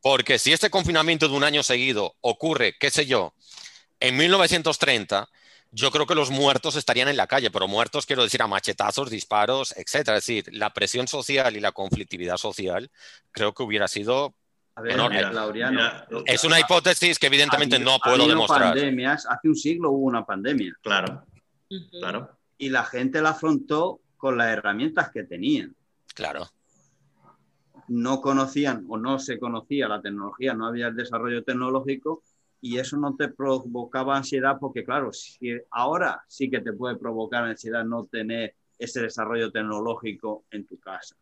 Porque si este confinamiento de un año seguido ocurre, qué sé yo, en 1930, yo creo que los muertos estarían en la calle, pero muertos quiero decir a machetazos, disparos, etcétera. Es decir, la presión social y la conflictividad social creo que hubiera sido... A ver, Enorme. mira, Laureano, Mira, Es una hipótesis que evidentemente ha habido- no ha puedo habido demostrar. pandemias, hace un siglo hubo una pandemia Claro, claro. y la gente la afrontó con las herramientas que tenían. Claro, No conocían o no se conocía la tecnología, no había el desarrollo tecnológico y eso no te provocaba ansiedad porque, claro, si ahora sí que te puede provocar ansiedad no tener ese desarrollo tecnológico en tu casa.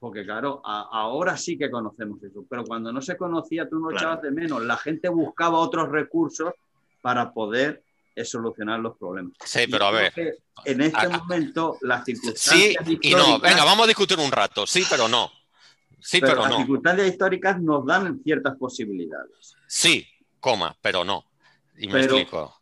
Porque, claro, a- ahora sí que conocemos eso, pero cuando no se conocía tú no Claro. echabas de menos. La gente buscaba otros recursos para poder eh, solucionar los problemas. sí, pero a ver. En este momento, las Sí circunstancias y no. históricas- Venga, vamos a discutir un rato. Sí, pero no. Sí, pero pero las no. circunstancias históricas nos dan ciertas posibilidades. Sí, coma, pero no. Y me Pero- explico.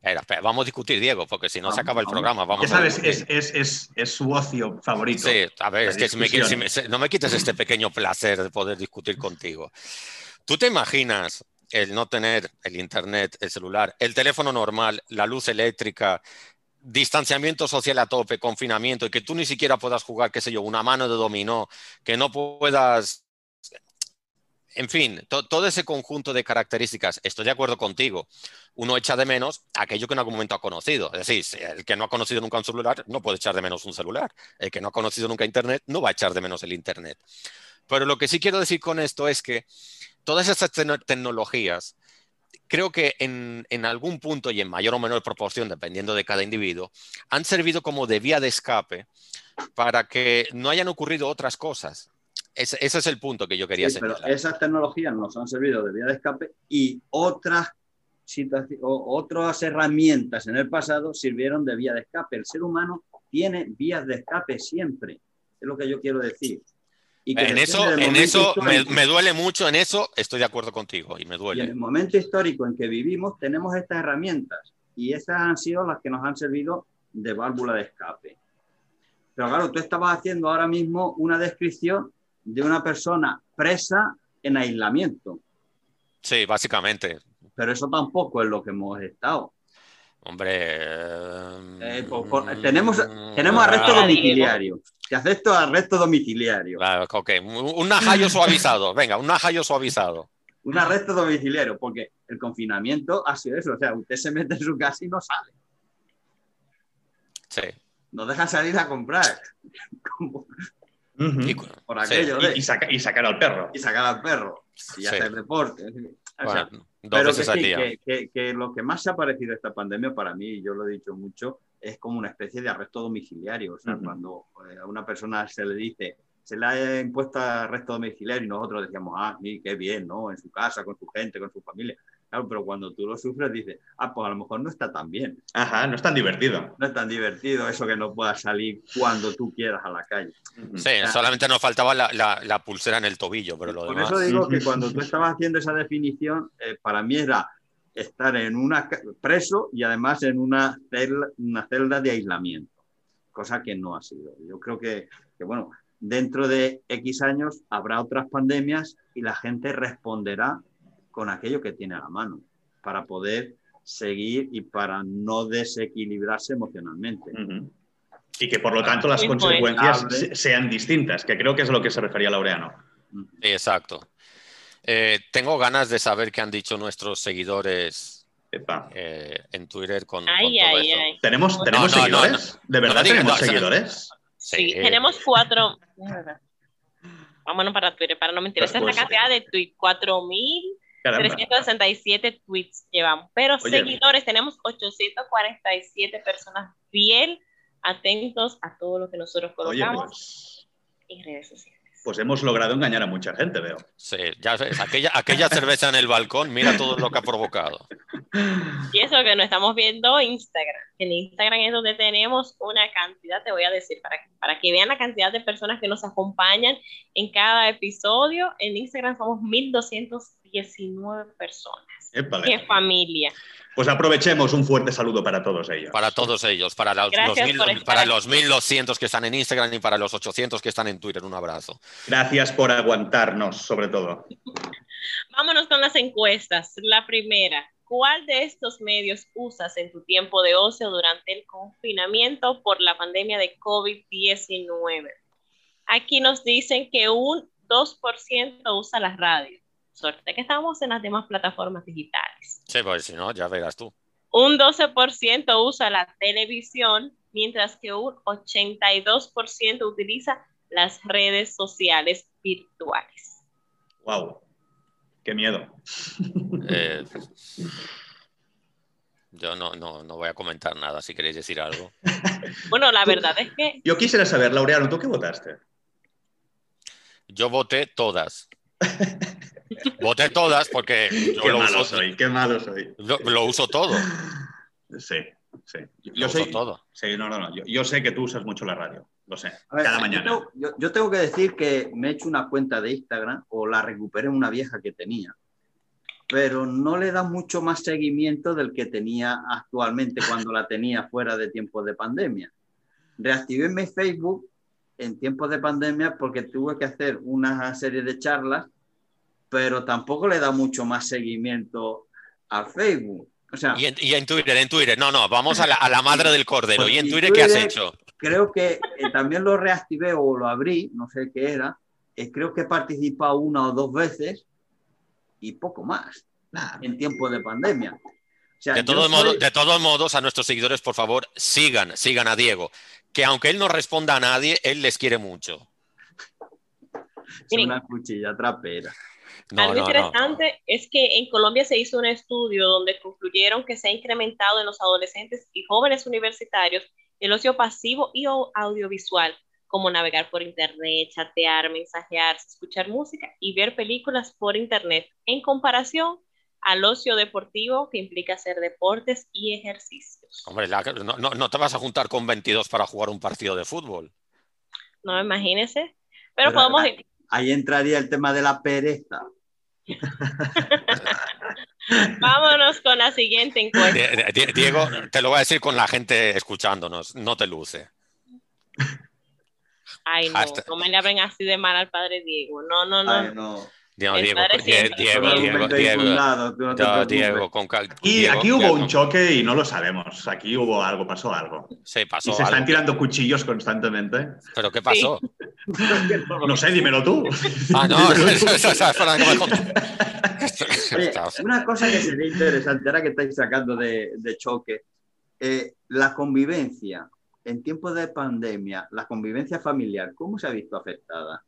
Espera, espera, vamos a discutir, Diego, porque si no se acaba el programa. Vamos Ya sabes, es, es, es, es su ocio favorito. Sí, a ver, es que si me quieres- si me- discusión. no me quites este pequeño placer de poder discutir contigo. ¿Tú te imaginas el no tener el internet, el celular, el teléfono normal, la luz eléctrica, distanciamiento social a tope, confinamiento y que tú ni siquiera puedas jugar, qué sé yo, una mano de dominó, que no puedas... En fin, to- todo ese conjunto de características, estoy de acuerdo contigo. Uno echa de menos aquello que en algún momento ha conocido. Es decir, el que no ha conocido nunca un celular no puede echar de menos un celular. El que no ha conocido nunca Internet no va a echar de menos el Internet. Pero lo que sí quiero decir con esto es que todas estas tecno- tecnologías, creo que en, en algún punto y en mayor o menor proporción, dependiendo de cada individuo, han servido como de vía de escape para que no hayan ocurrido otras cosas. Ese, ese es el punto que yo quería Sí, pero esas tecnologías nos han servido de vía de escape y otras, o- otras herramientas en el pasado sirvieron de vía de escape. El ser humano tiene vías de escape siempre, es lo que yo quiero decir. y que En eso, en eso me, duele mucho, en eso estoy de acuerdo contigo y me Y en duele. el momento histórico en que vivimos tenemos estas herramientas y esas han sido las que nos han servido de válvula de escape. Pero claro, tú estabas haciendo ahora mismo una descripción de una persona presa en aislamiento, Sí, básicamente. pero eso tampoco es lo que hemos estado. Hombre. Eh, mm, por- por- tenemos, tenemos arresto ah, domiciliario. Te acepto arresto domiciliario. Claro, ok. Un najayo suavizado. Venga, un najayo suavizado. Un arresto domiciliario, porque el confinamiento ha sido eso. O sea, usted se mete en su casa y no sale. Sí. No dejan salir a comprar. [laughs] Como Ujú. Y- por sí, aquello Y, de- y saca- y sacar al perro. y sacar al perro y Sí. hacer deporte. O sea, Bueno, dos pero que, veces al día. que, que- que lo que más se ha parecido a esta pandemia para mí, y yo lo he dicho mucho, es como una especie de arresto domiciliario. O sea, cuando eh, a una persona se le dice, se le ha impuesto arresto domiciliario y nosotros decíamos, ah, sí, qué bien, ¿no? En su casa, con su gente, con su familia. Claro, pero cuando tú lo sufres dices, ah, pues a lo mejor no está tan bien. Ajá, no es tan divertido. No es tan divertido eso que no puedas salir cuando tú quieras a la calle. Sí, solamente nos faltaba la, la- la pulsera en el tobillo, pero lo Por demás. eso digo que [laughs] cuando tú estabas haciendo esa definición, eh, para mí era estar en una preso y además en una celda, una celda de aislamiento, cosa que no ha sido. Yo creo que, que, bueno, dentro de X años habrá otras pandemias y la gente responderá con aquello que tiene a la mano para poder seguir y para no desequilibrarse emocionalmente. Ujú. Y que por lo tanto las consecuencias sean distintas, que creo que es a lo que se refería Laureano. Sí, exacto. Eh, tengo ganas de saber qué han dicho nuestros seguidores eh, en Twitter con, con Ay, todo ay, esto. ay. ¿Tenemos, No, ¿tenemos no, no, seguidores? ¿De verdad tenemos no, o sea, seguidores? Sí, eh, tenemos cuatro. [laughs] Vámonos para Twitter, para no mentir. Esa es la cantidad de tweets. 4.367 Caramba. tweets llevamos. Pero Oye. seguidores, tenemos 847 personas fiel, atentos a todo lo que nosotros Oye, colocamos pues, en redes sociales. Pues hemos logrado engañar a mucha gente, veo. Sí, ya ves, aquella, aquella cerveza en el balcón, mira todo lo que ha provocado. Y eso que no estamos viendo Instagram. En Instagram es donde tenemos una cantidad, te voy a decir, para, para que vean la cantidad de personas que nos acompañan en cada episodio. En Instagram somos 1.219 personas. Épale. ¡Qué familia! Pues aprovechemos un fuerte saludo para todos ellos. Para todos ellos, para los, los mil- para aquí. los 1200 que están en Instagram y para los 800 que están en Twitter. Un abrazo. Gracias por aguantarnos, sobre todo. Vámonos con las encuestas. La primera, ¿cuál de estos medios usas en tu tiempo de ocio durante el confinamiento por la pandemia de COVID-19? Aquí nos dicen que un 2% usa la radio. Suerte que estamos en las demás plataformas digitales. Sí, pues si no, ya verás tú. Un 12% usa la televisión, mientras que un 82% utiliza las redes sociales virtuales. Wow. Qué miedo. [laughs] Eh, yo no, no, no voy a comentar nada si queréis decir algo. [laughs] Bueno, la verdad es que Yo quisiera saber, Laureano, ¿tú qué votaste? Yo voté todas. [laughs] Voté todas porque yo qué lo malo uso, soy, qué malo soy. lo, lo uso todo. Sí, sí. Yo, Lo uso sé, todo. sí, no, no, no. Yo, yo sé que tú usas mucho la radio. Lo sé. Ver, cada yo mañana. tengo- Yo, yo tengo que decir que me he hecho una cuenta de Instagram o la recuperé una vieja que tenía, pero no le da mucho más seguimiento del que tenía actualmente cuando la tenía fuera de tiempos de pandemia. Reactivé mi Facebook en tiempos de pandemia porque tuve que hacer una serie de charlas, pero tampoco le da mucho más seguimiento al Facebook. O sea, Y en, y en Twitter, en Twitter. No, no, vamos a la, a la madre del cordero. Pues ¿Y en Twitter qué has hecho? creo que eh, también lo reactivé o lo abrí, no sé qué era. eh, creo que he participado una o dos veces y poco más Nah, en tiempos de pandemia. O sea, De todos, soy- modos, de todos modos, a nuestros seguidores, por favor, sigan, sigan a Diego. Que aunque él no responda a nadie, él les quiere mucho. soy una cuchilla trapera. No, Algo no, no. interesante es que en Colombia se hizo un estudio donde concluyeron que se ha incrementado en los adolescentes y jóvenes universitarios el ocio pasivo y audiovisual, como navegar por internet, chatear, mensajearse, escuchar música y ver películas por internet, en comparación al ocio deportivo que implica hacer deportes y ejercicios. Hombre, la- no, no- no te vas a juntar con 22 para jugar un partido de fútbol. No, imagínese. Pero, Pero podemos, ahí entraría el tema de la pereza. [laughs] Vámonos con la siguiente encuesta. Diego, te lo voy a decir con la gente escuchándonos, no te luce. Ay, no, no me le hablen así de mal al padre Diego. No, no, no. Ay, no. Diego, El Diego, Diego. Diego, Diego, no no. Diego, con cal- Y Diego, aquí hubo un choque y no lo sabemos. Aquí hubo algo, pasó algo. Sí, pasó Y se están algo. tirando cuchillos constantemente. ¿Pero qué pasó? [laughs] No sé, dímelo tú. Ah, no, [laughs] eso, contes. [laughs] Oye, una cosa que sería interesante, ahora que estáis sacando de, de choque, eh, la convivencia en tiempos de pandemia, la convivencia familiar, ¿cómo se ha visto afectada?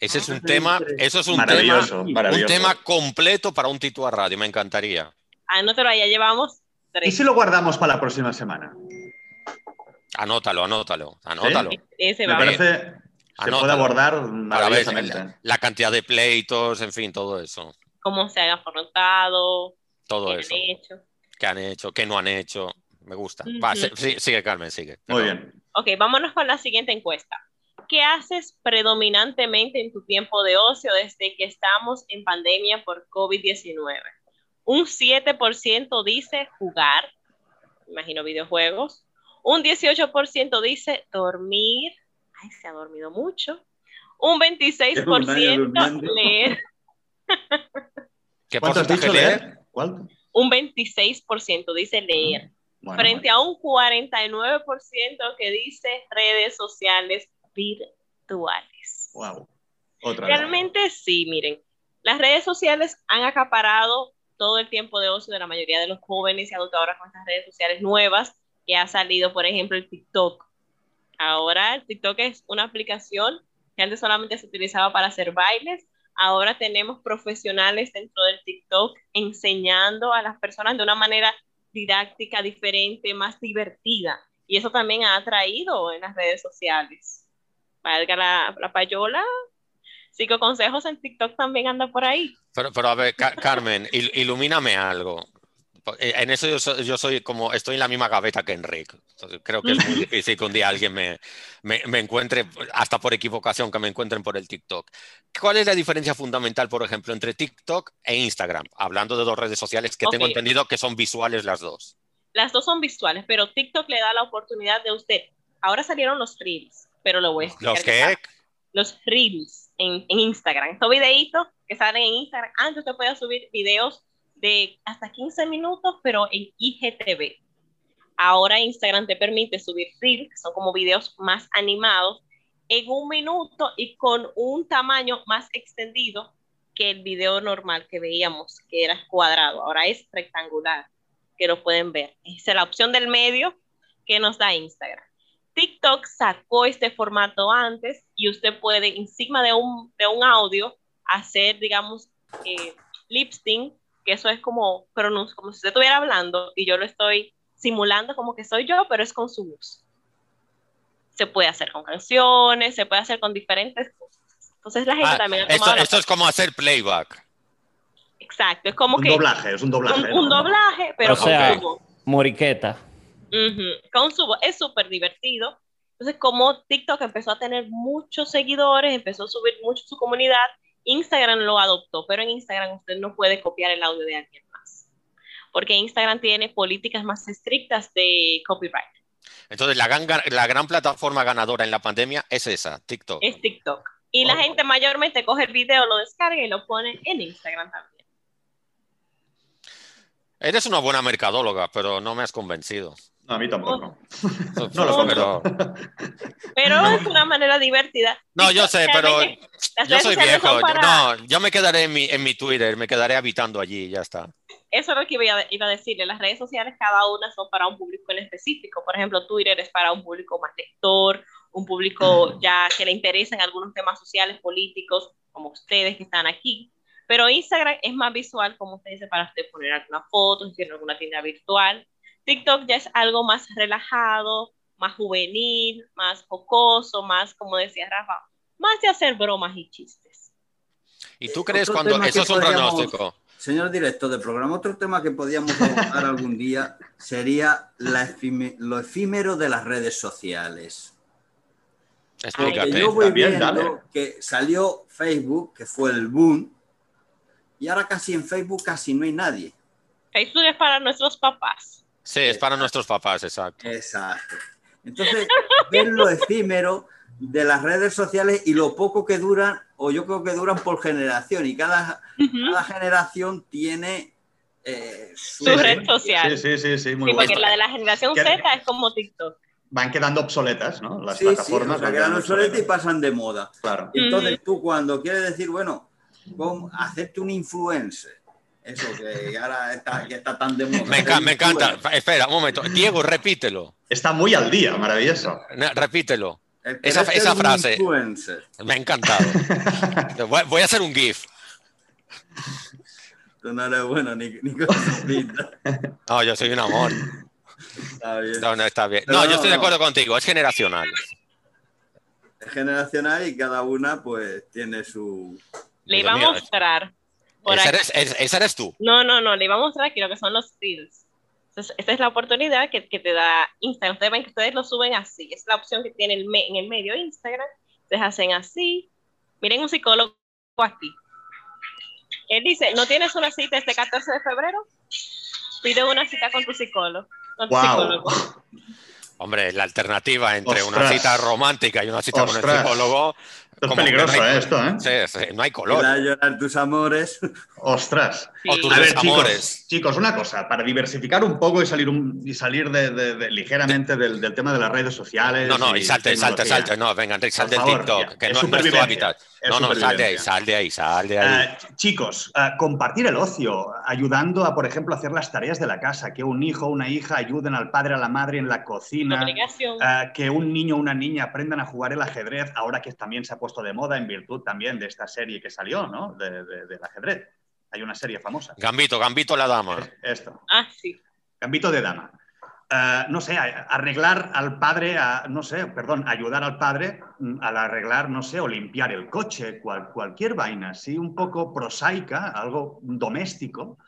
Ese es un tema, es eso es un Maravilloso, tema, maravilloso. un tema completo para un Tito a radio, me encantaría. Anótalo ahí, ya llevamos ¿Y tres. si lo guardamos para la próxima semana? Anótalo, anótalo, anótalo. Ese Me va. parece se puede abordar maravillosamente. la, la cantidad de pleitos, en fin, todo eso. Cómo se ha afrontado, Todo qué eso. han hecho. ¿Qué han hecho? ¿Qué no han hecho? Me gusta. Sigue, Carmen, sigue. Muy Perdón. bien. Ok, vámonos con la siguiente encuesta. ¿Qué haces predominantemente en tu tiempo de ocio desde que estamos en pandemia por COVID-19? Un 7% dice jugar, imagino videojuegos. Un 18% dice dormir. Ay, se ha dormido mucho. Un 26% durmiendo. leer. [laughs] ¿Qué ¿Cuánto has porcentaje dicho leer? leer? ¿Cuál? Un 26% dice leer. Bueno, frente a un 49% que dice redes sociales virtuales. Wow. Otra vez. Realmente sí, miren, las redes sociales han acaparado todo el tiempo de ocio de la mayoría de los jóvenes y adultos ahora con estas redes sociales nuevas que ha salido, por ejemplo, el TikTok. Ahora el TikTok es una aplicación que antes solamente se utilizaba para hacer bailes. Ahora tenemos profesionales dentro del TikTok enseñando a las personas de una manera didáctica, diferente, más divertida. Y eso también ha atraído en las redes sociales. Valga la, la payola. Cinco consejos en TikTok también anda por ahí. Pero, pero a ver, Ca- Carmen, il- ilumíname algo. En eso yo soy, yo soy como, estoy en la misma gaveta que Enrique. Entonces, creo que es muy [laughs] difícil que un día alguien me, me, me encuentre, hasta por equivocación, que me encuentren por el TikTok. ¿Cuál es la diferencia fundamental, por ejemplo, entre TikTok e Instagram? Hablando de dos redes sociales que tengo Ok. entendido que son visuales las dos. Las dos son visuales, pero TikTok le da la oportunidad de usted. Ahora salieron los reels, pero lo voy a explicar. ¿Los qué. Los reels en, en Instagram. Estos videitos que salen en Instagram. Antes usted podía subir videos de hasta 15 minutos, pero en IGTV. Ahora Instagram te permite subir reels, que son como videos más animados, en un minuto y con un tamaño más extendido que el video normal que veíamos, que era cuadrado. Ahora es rectangular, que lo pueden ver. Esa es la opción del medio que nos da Instagram. TikTok sacó este formato antes y usted puede encima de un, de un audio hacer, digamos, eh, lip sync, que eso es como, pronun- como si usted estuviera hablando y yo lo estoy simulando como que soy yo, pero es con su voz. Se puede hacer con canciones, se puede hacer con diferentes cosas. Entonces la gente Ah, también ha esto, tomado la- esto es como hacer playback. Exacto, es como Un que doblaje, es un doblaje. un, un doblaje, pero O sea, con su Ujú, Con su. Es súper divertido. Entonces, como TikTok empezó a tener muchos seguidores, empezó a subir mucho su comunidad, Instagram lo adoptó, pero en Instagram usted no puede copiar el audio de alguien más. Porque Instagram tiene políticas más estrictas de copyright. Entonces, la gran, la gran plataforma ganadora en la pandemia es esa, TikTok. Es TikTok. Y la gente mayormente coge el video, lo descarga y lo pone en Instagram también. Eres una buena mercadóloga, pero no me has convencido. No, a mí tampoco. No, [laughs] No lo pero, Pero es una manera divertida. no, yo sé, pero yo redes soy sociales viejo. para- No, yo me quedaré en mi, en mi Twitter, me quedaré habitando allí y ya está. Eso es lo que iba a, iba a decirle. Las redes sociales, cada una son para un público en específico. Por ejemplo, Twitter es para un público más lector, un público ya que le interesan algunos temas sociales, políticos, como ustedes que están aquí. Pero Instagram es más visual, como usted dice, para usted poner alguna foto, si tiene alguna tienda virtual. TikTok ya es algo más relajado, más juvenil, más jocoso, más, como decía Rafa, más de hacer bromas y chistes. ¿Y tú crees Otro cuando eso es un pronóstico? Señor director de programa, otro tema que podíamos abordar algún día sería la efime- lo efímero de las redes sociales. Explícate. Yo voy También, viendo dale. que salió Facebook, que fue el boom, y ahora casi en Facebook casi no hay nadie. Facebook es para nuestros papás. Sí, es para nuestros papás, exacto. Exacto. Entonces, ver lo efímero de las redes sociales y lo poco que duran, o yo creo que duran por generación, y cada, Ujú. cada generación tiene eh, su... Su red social. Sí, sí, sí, sí, muy Sí, porque bueno. la de la generación ¿Qué- Z es como TikTok. Van quedando obsoletas, ¿no? Las Sí, sí, plataformas o sea, van quedan quedando obsoletas y pasan de moda. Claro. Entonces tú cuando quieres decir, bueno, ¿cómo hacerte un influencer? Eso que ahora está, que está tan de moda. Me, enca- ser me encanta. Espera, un momento. Diego, repítelo. Está muy al día, maravilloso. Repítelo. El esa- esa frase. influencer. Me ha encantado. [laughs] Voy, voy a hacer un GIF. Tú no eres bueno ni, ni con. No, yo soy un amor. Está bien. No, no, está bien. Pero No, no, yo estoy de acuerdo contigo. Es generacional. Es generacional y cada una pues tiene su... Le iba a mostrar. Por Esa eres, es- esa eres tú. No, no, no, le iba a mostrar aquí lo que son los reels. Entonces, esta es la oportunidad que, que te da Instagram. Ustedes ven que ustedes lo suben así. Es la opción que tiene el me- en el medio Instagram. Ustedes hacen así. Miren un psicólogo aquí. Él dice, ¿no tienes una cita este 14 de febrero? Pide una cita con tu psicólogo. Con tu Wow. psicólogo. Hombre, la alternativa entre una Ostras. cita romántica y una cita con el Ostras. psicólogo. Esto es peligroso, no hay- ¿eh? Esto, ¿eh? Sí, sí, no hay color. a llorar tus amores. Ostras. Sí. O tus A ver, chicos, chicos, una cosa, para diversificar un poco y salir, un- y salir de, de- de- ligeramente del, del tema de las redes sociales. No, no, y salte, salte, salte. No, venga, Enrique, sal Por del TikTok, ya. que Es no, no es tu hábitat. Es No, no, sal de ahí, sal de ahí, sal de ahí. Eh, chicos, eh, compartir el ocio, ayudando a, por ejemplo, a hacer las tareas de la casa, que un hijo o una hija ayuden al padre, a la madre en la cocina, que un niño o una niña aprendan a jugar el ajedrez, ahora que también se ha puesto de moda en virtud también de esta serie que salió, ¿no? De- de- del ajedrez. Hay una serie famosa. Gambito, Gambito la dama. Esto. Ah, sí. Gambito de dama. Eh, no sé, arreglar al padre, a- no sé, perdón, ayudar al padre mm, al arreglar, no sé, o limpiar el coche, cual- cualquier vaina, así un poco prosaica, algo doméstico,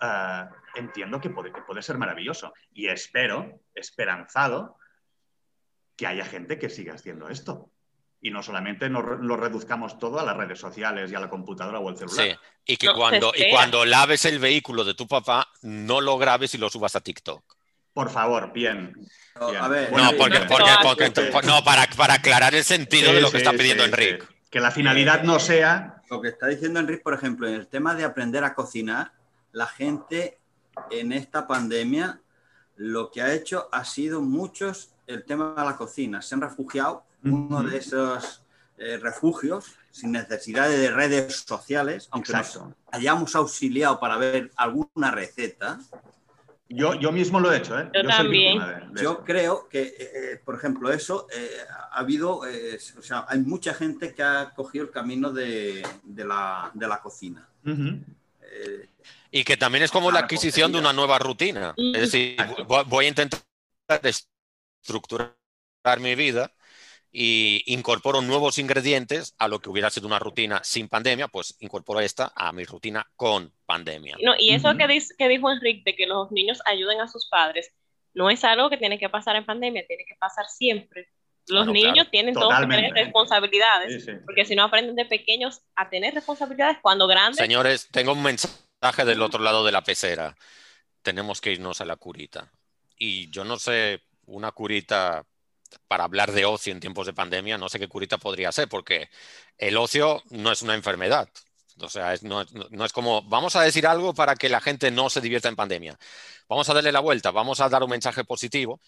eh, entiendo que puede, que puede ser maravilloso. Y espero, esperanzado, que haya gente que siga haciendo esto. Y no solamente nos lo reduzcamos todo a las redes sociales y a la computadora o el celular. Sí. Y que No, cuando, y cuando laves el vehículo de tu papá, no lo grabes y lo subas a TikTok. Por favor, bien. No, bien. a ver, No, porque, no, para, para aclarar el sentido Sí, de lo que sí, está pidiendo sí, Enrique. sí. Que la finalidad no sea Lo que está diciendo Enrique, por ejemplo, en el tema de aprender a cocinar, la gente en esta pandemia lo que ha hecho ha sido muchos el tema de la cocina. Se han refugiado uno de esos eh, refugios sin necesidad de redes sociales, aunque Exacto. nos hayamos auxiliado para ver alguna receta. Yo, yo mismo lo he hecho, ¿eh? Yo también. víctima Yo creo que, eh, por ejemplo, eso eh, ha habido, eh, o sea, hay mucha gente que ha cogido el camino de, de la, de la cocina. Eh, Y que también es como la adquisición de una nueva rutina. Es decir, vo- voy a intentar estructurar mi vida y incorporo nuevos ingredientes a lo que hubiera sido una rutina sin pandemia, pues incorporo esta a mi rutina con pandemia. No, y eso que, dis- que dijo Enrique, de que los niños ayuden a sus padres, no es algo que tiene que pasar en pandemia, tiene que pasar siempre. Los niños claro. tienen Totalmente. responsabilidades, Sí, sí. porque si no aprenden de pequeños a tener responsabilidades cuando grandes, Señores, tengo un mensaje del otro lado de la pecera. Tenemos que irnos a la curita. Y yo no sé, una curita para hablar de ocio en tiempos de pandemia, no sé qué curita podría ser, porque el ocio no es una enfermedad. O sea, no es como, vamos a decir algo para que la gente no se divierta en pandemia. Vamos a darle la vuelta, vamos a dar un mensaje positivo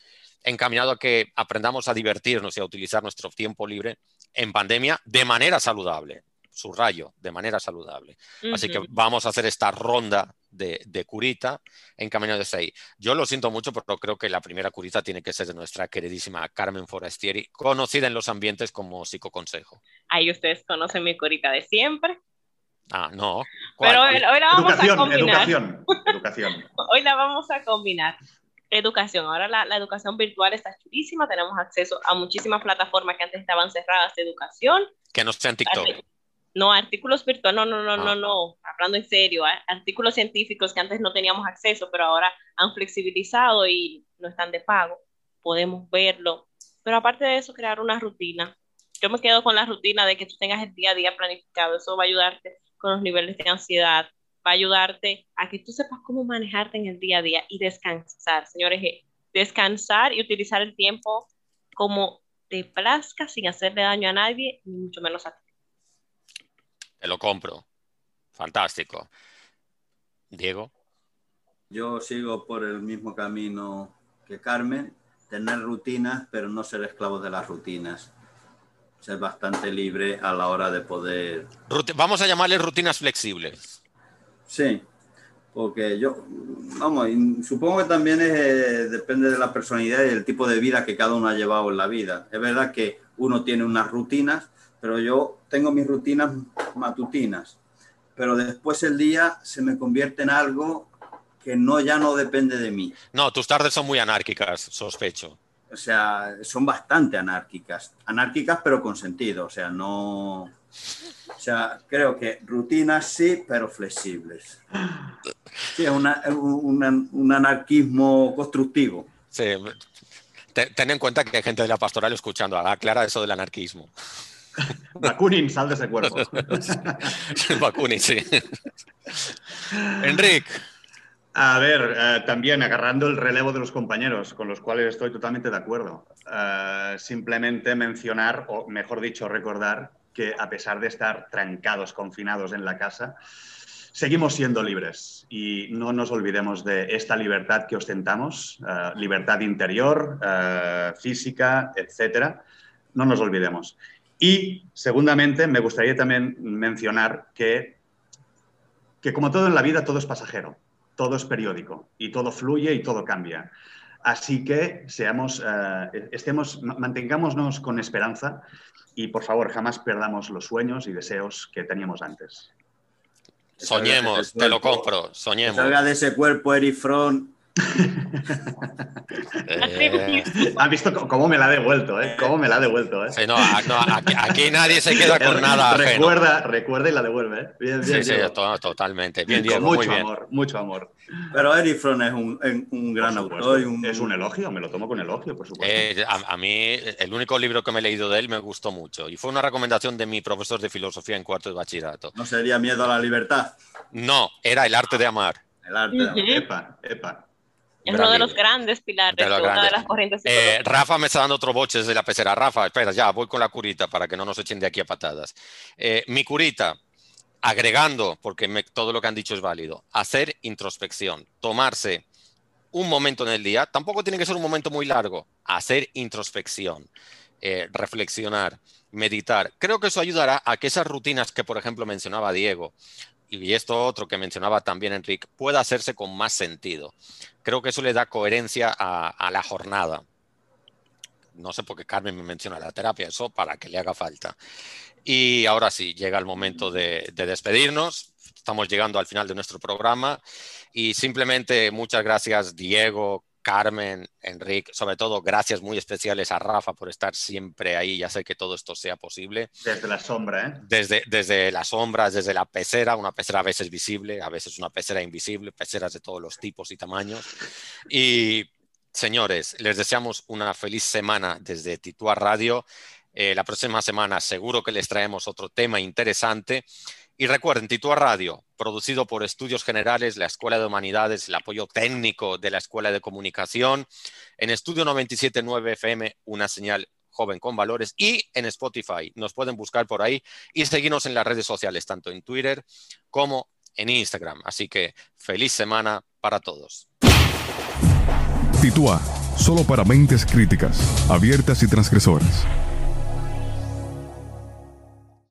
encaminado a que aprendamos a divertirnos y a utilizar nuestro tiempo libre en pandemia de manera saludable. Subrayo, de manera saludable. Así que vamos a hacer esta ronda de, de curita encaminado desde ahí. Yo lo siento mucho, pero creo que la primera curita tiene que ser de nuestra queridísima Carmen Forestieri, conocida en los ambientes como psicoconsejo. ahí ustedes conocen mi curita de siempre, Ah, no. ¿Cuál? pero hoy, hoy la vamos a Educación, combinar. educación, [laughs] educación. Hoy la vamos a combinar. Educación. Ahora la, la educación virtual está chulísima. Tenemos acceso a muchísimas plataformas que antes estaban cerradas de educación. Que no sea en TikTok. No, artículos virtuales, no, no, no, no, Ah. no. Hablando en serio, a- artículos científicos que antes no teníamos acceso, pero ahora han flexibilizado y no están de pago. Podemos verlo. Pero aparte de eso, crear una rutina. yo me quedo con la rutina de que tú tengas el día a día planificado. Eso va a ayudarte con los niveles de ansiedad, va a ayudarte a que tú sepas cómo manejarte en el día a día y descansar. Señores, eh, descansar y utilizar el tiempo como te plazca sin hacerle daño a nadie, ni mucho menos a ti. Te lo compro. Fantástico. Diego. Yo sigo por el mismo camino que Carmen, tener rutinas, pero no ser esclavo de las rutinas. Ser bastante libre a la hora de poder... Vamos a llamarle rutinas flexibles. Sí, porque yo, vamos, supongo que también eh, depende de la personalidad y el tipo de vida que cada uno ha llevado en la vida. Es verdad que uno tiene unas rutinas, pero yo tengo mis rutinas matutinas, pero después el día se me convierte en algo que no ya no depende de mí. No, tus tardes son muy anárquicas, sospecho. O sea, son bastante anárquicas, anárquicas pero con sentido, o sea, no... O sea, creo que rutinas sí, pero flexibles. Sí, es un anarquismo constructivo. Sí, ten en cuenta que hay gente de la pastoral escuchando. Aclara eso del anarquismo. [laughs] Bakunin, sal de ese cuerpo. [laughs] Bakunin, sí. Enrique. A ver, eh, también agarrando el relevo de los compañeros, con los cuales estoy totalmente de acuerdo. Eh, simplemente mencionar, o mejor dicho, recordar que a pesar de estar trancados, confinados en la casa, seguimos siendo libres y no nos olvidemos de esta libertad que ostentamos, eh, libertad interior, física, etcétera. No nos olvidemos. Y, segundamente, me gustaría también mencionar que, que como todo en la vida, todo es pasajero todo es periódico y todo fluye y todo cambia. Así que seamos, eh, estemos, mantengámonos con esperanza y por favor jamás perdamos los sueños y deseos que teníamos antes. Soñemos, te lo compro, soñemos. Salga de ese cuerpo Erifrón eh... ¿Has visto cómo me la ha devuelto? Eh? ¿Cómo me la ha devuelto? Eh? no, aquí, nadie se queda con [laughs] nada. Recuerda, recuerda y la devuelve. ¿eh? Bien, bien, sí, sí, totalmente. Bien, Diego, mucho amor, mucho amor. Pero Eric Fromm es un, un gran autor. Es un elogio, me lo tomo con elogio, por supuesto. Eh, a, mí, el único libro que me he leído de él me gustó mucho y fue una recomendación de mi profesor de filosofía en cuarto de bachillerato. ¿No sería Miedo a la Libertad? No, era El arte de amar. El arte de amar. Epa, epa. Es uno de los grandes pilares de, una de las corrientes eh, Rafa me está dando otro boche desde la pecera. Rafa, espera, ya, voy con la curita para que no nos echen de aquí a patadas. Eh, mi curita, agregando, porque todo lo que han dicho es válido, hacer introspección, tomarse un momento en el día, tampoco tiene que ser un momento muy largo, hacer introspección, eh, reflexionar, meditar. Creo que eso ayudará a que esas rutinas que, por ejemplo, mencionaba Diego, y esto otro que mencionaba también Enrique, pueda hacerse con más sentido. Creo que eso le da coherencia a, la jornada. No sé por qué Carmen me menciona la terapia, eso para que le haga falta. Y ahora sí, llega el momento de, de despedirnos. Estamos llegando al final de nuestro programa y simplemente muchas gracias Diego, Carmen, Enrique, sobre todo gracias muy especiales a Rafa por estar siempre ahí y hacer que todo esto sea posible. Desde la sombra, ¿eh? Desde, desde las sombras, desde la pecera, una pecera a veces visible, a veces una pecera invisible, peceras de todos los tipos y tamaños. Y señores, les deseamos una feliz semana desde Titua Radio. Eh, la próxima semana seguro que les traemos otro tema interesante. Y recuerden, Titua Radio, producido por Estudios Generales, la Escuela de Humanidades, el apoyo técnico de la Escuela de Comunicación, en Estudio 97.9 FM, una señal joven con valores, y en Spotify. Nos pueden buscar por ahí y seguirnos en las redes sociales, tanto en Twitter como en Instagram. Así que feliz semana para todos. Titua, solo para mentes críticas, abiertas y transgresoras.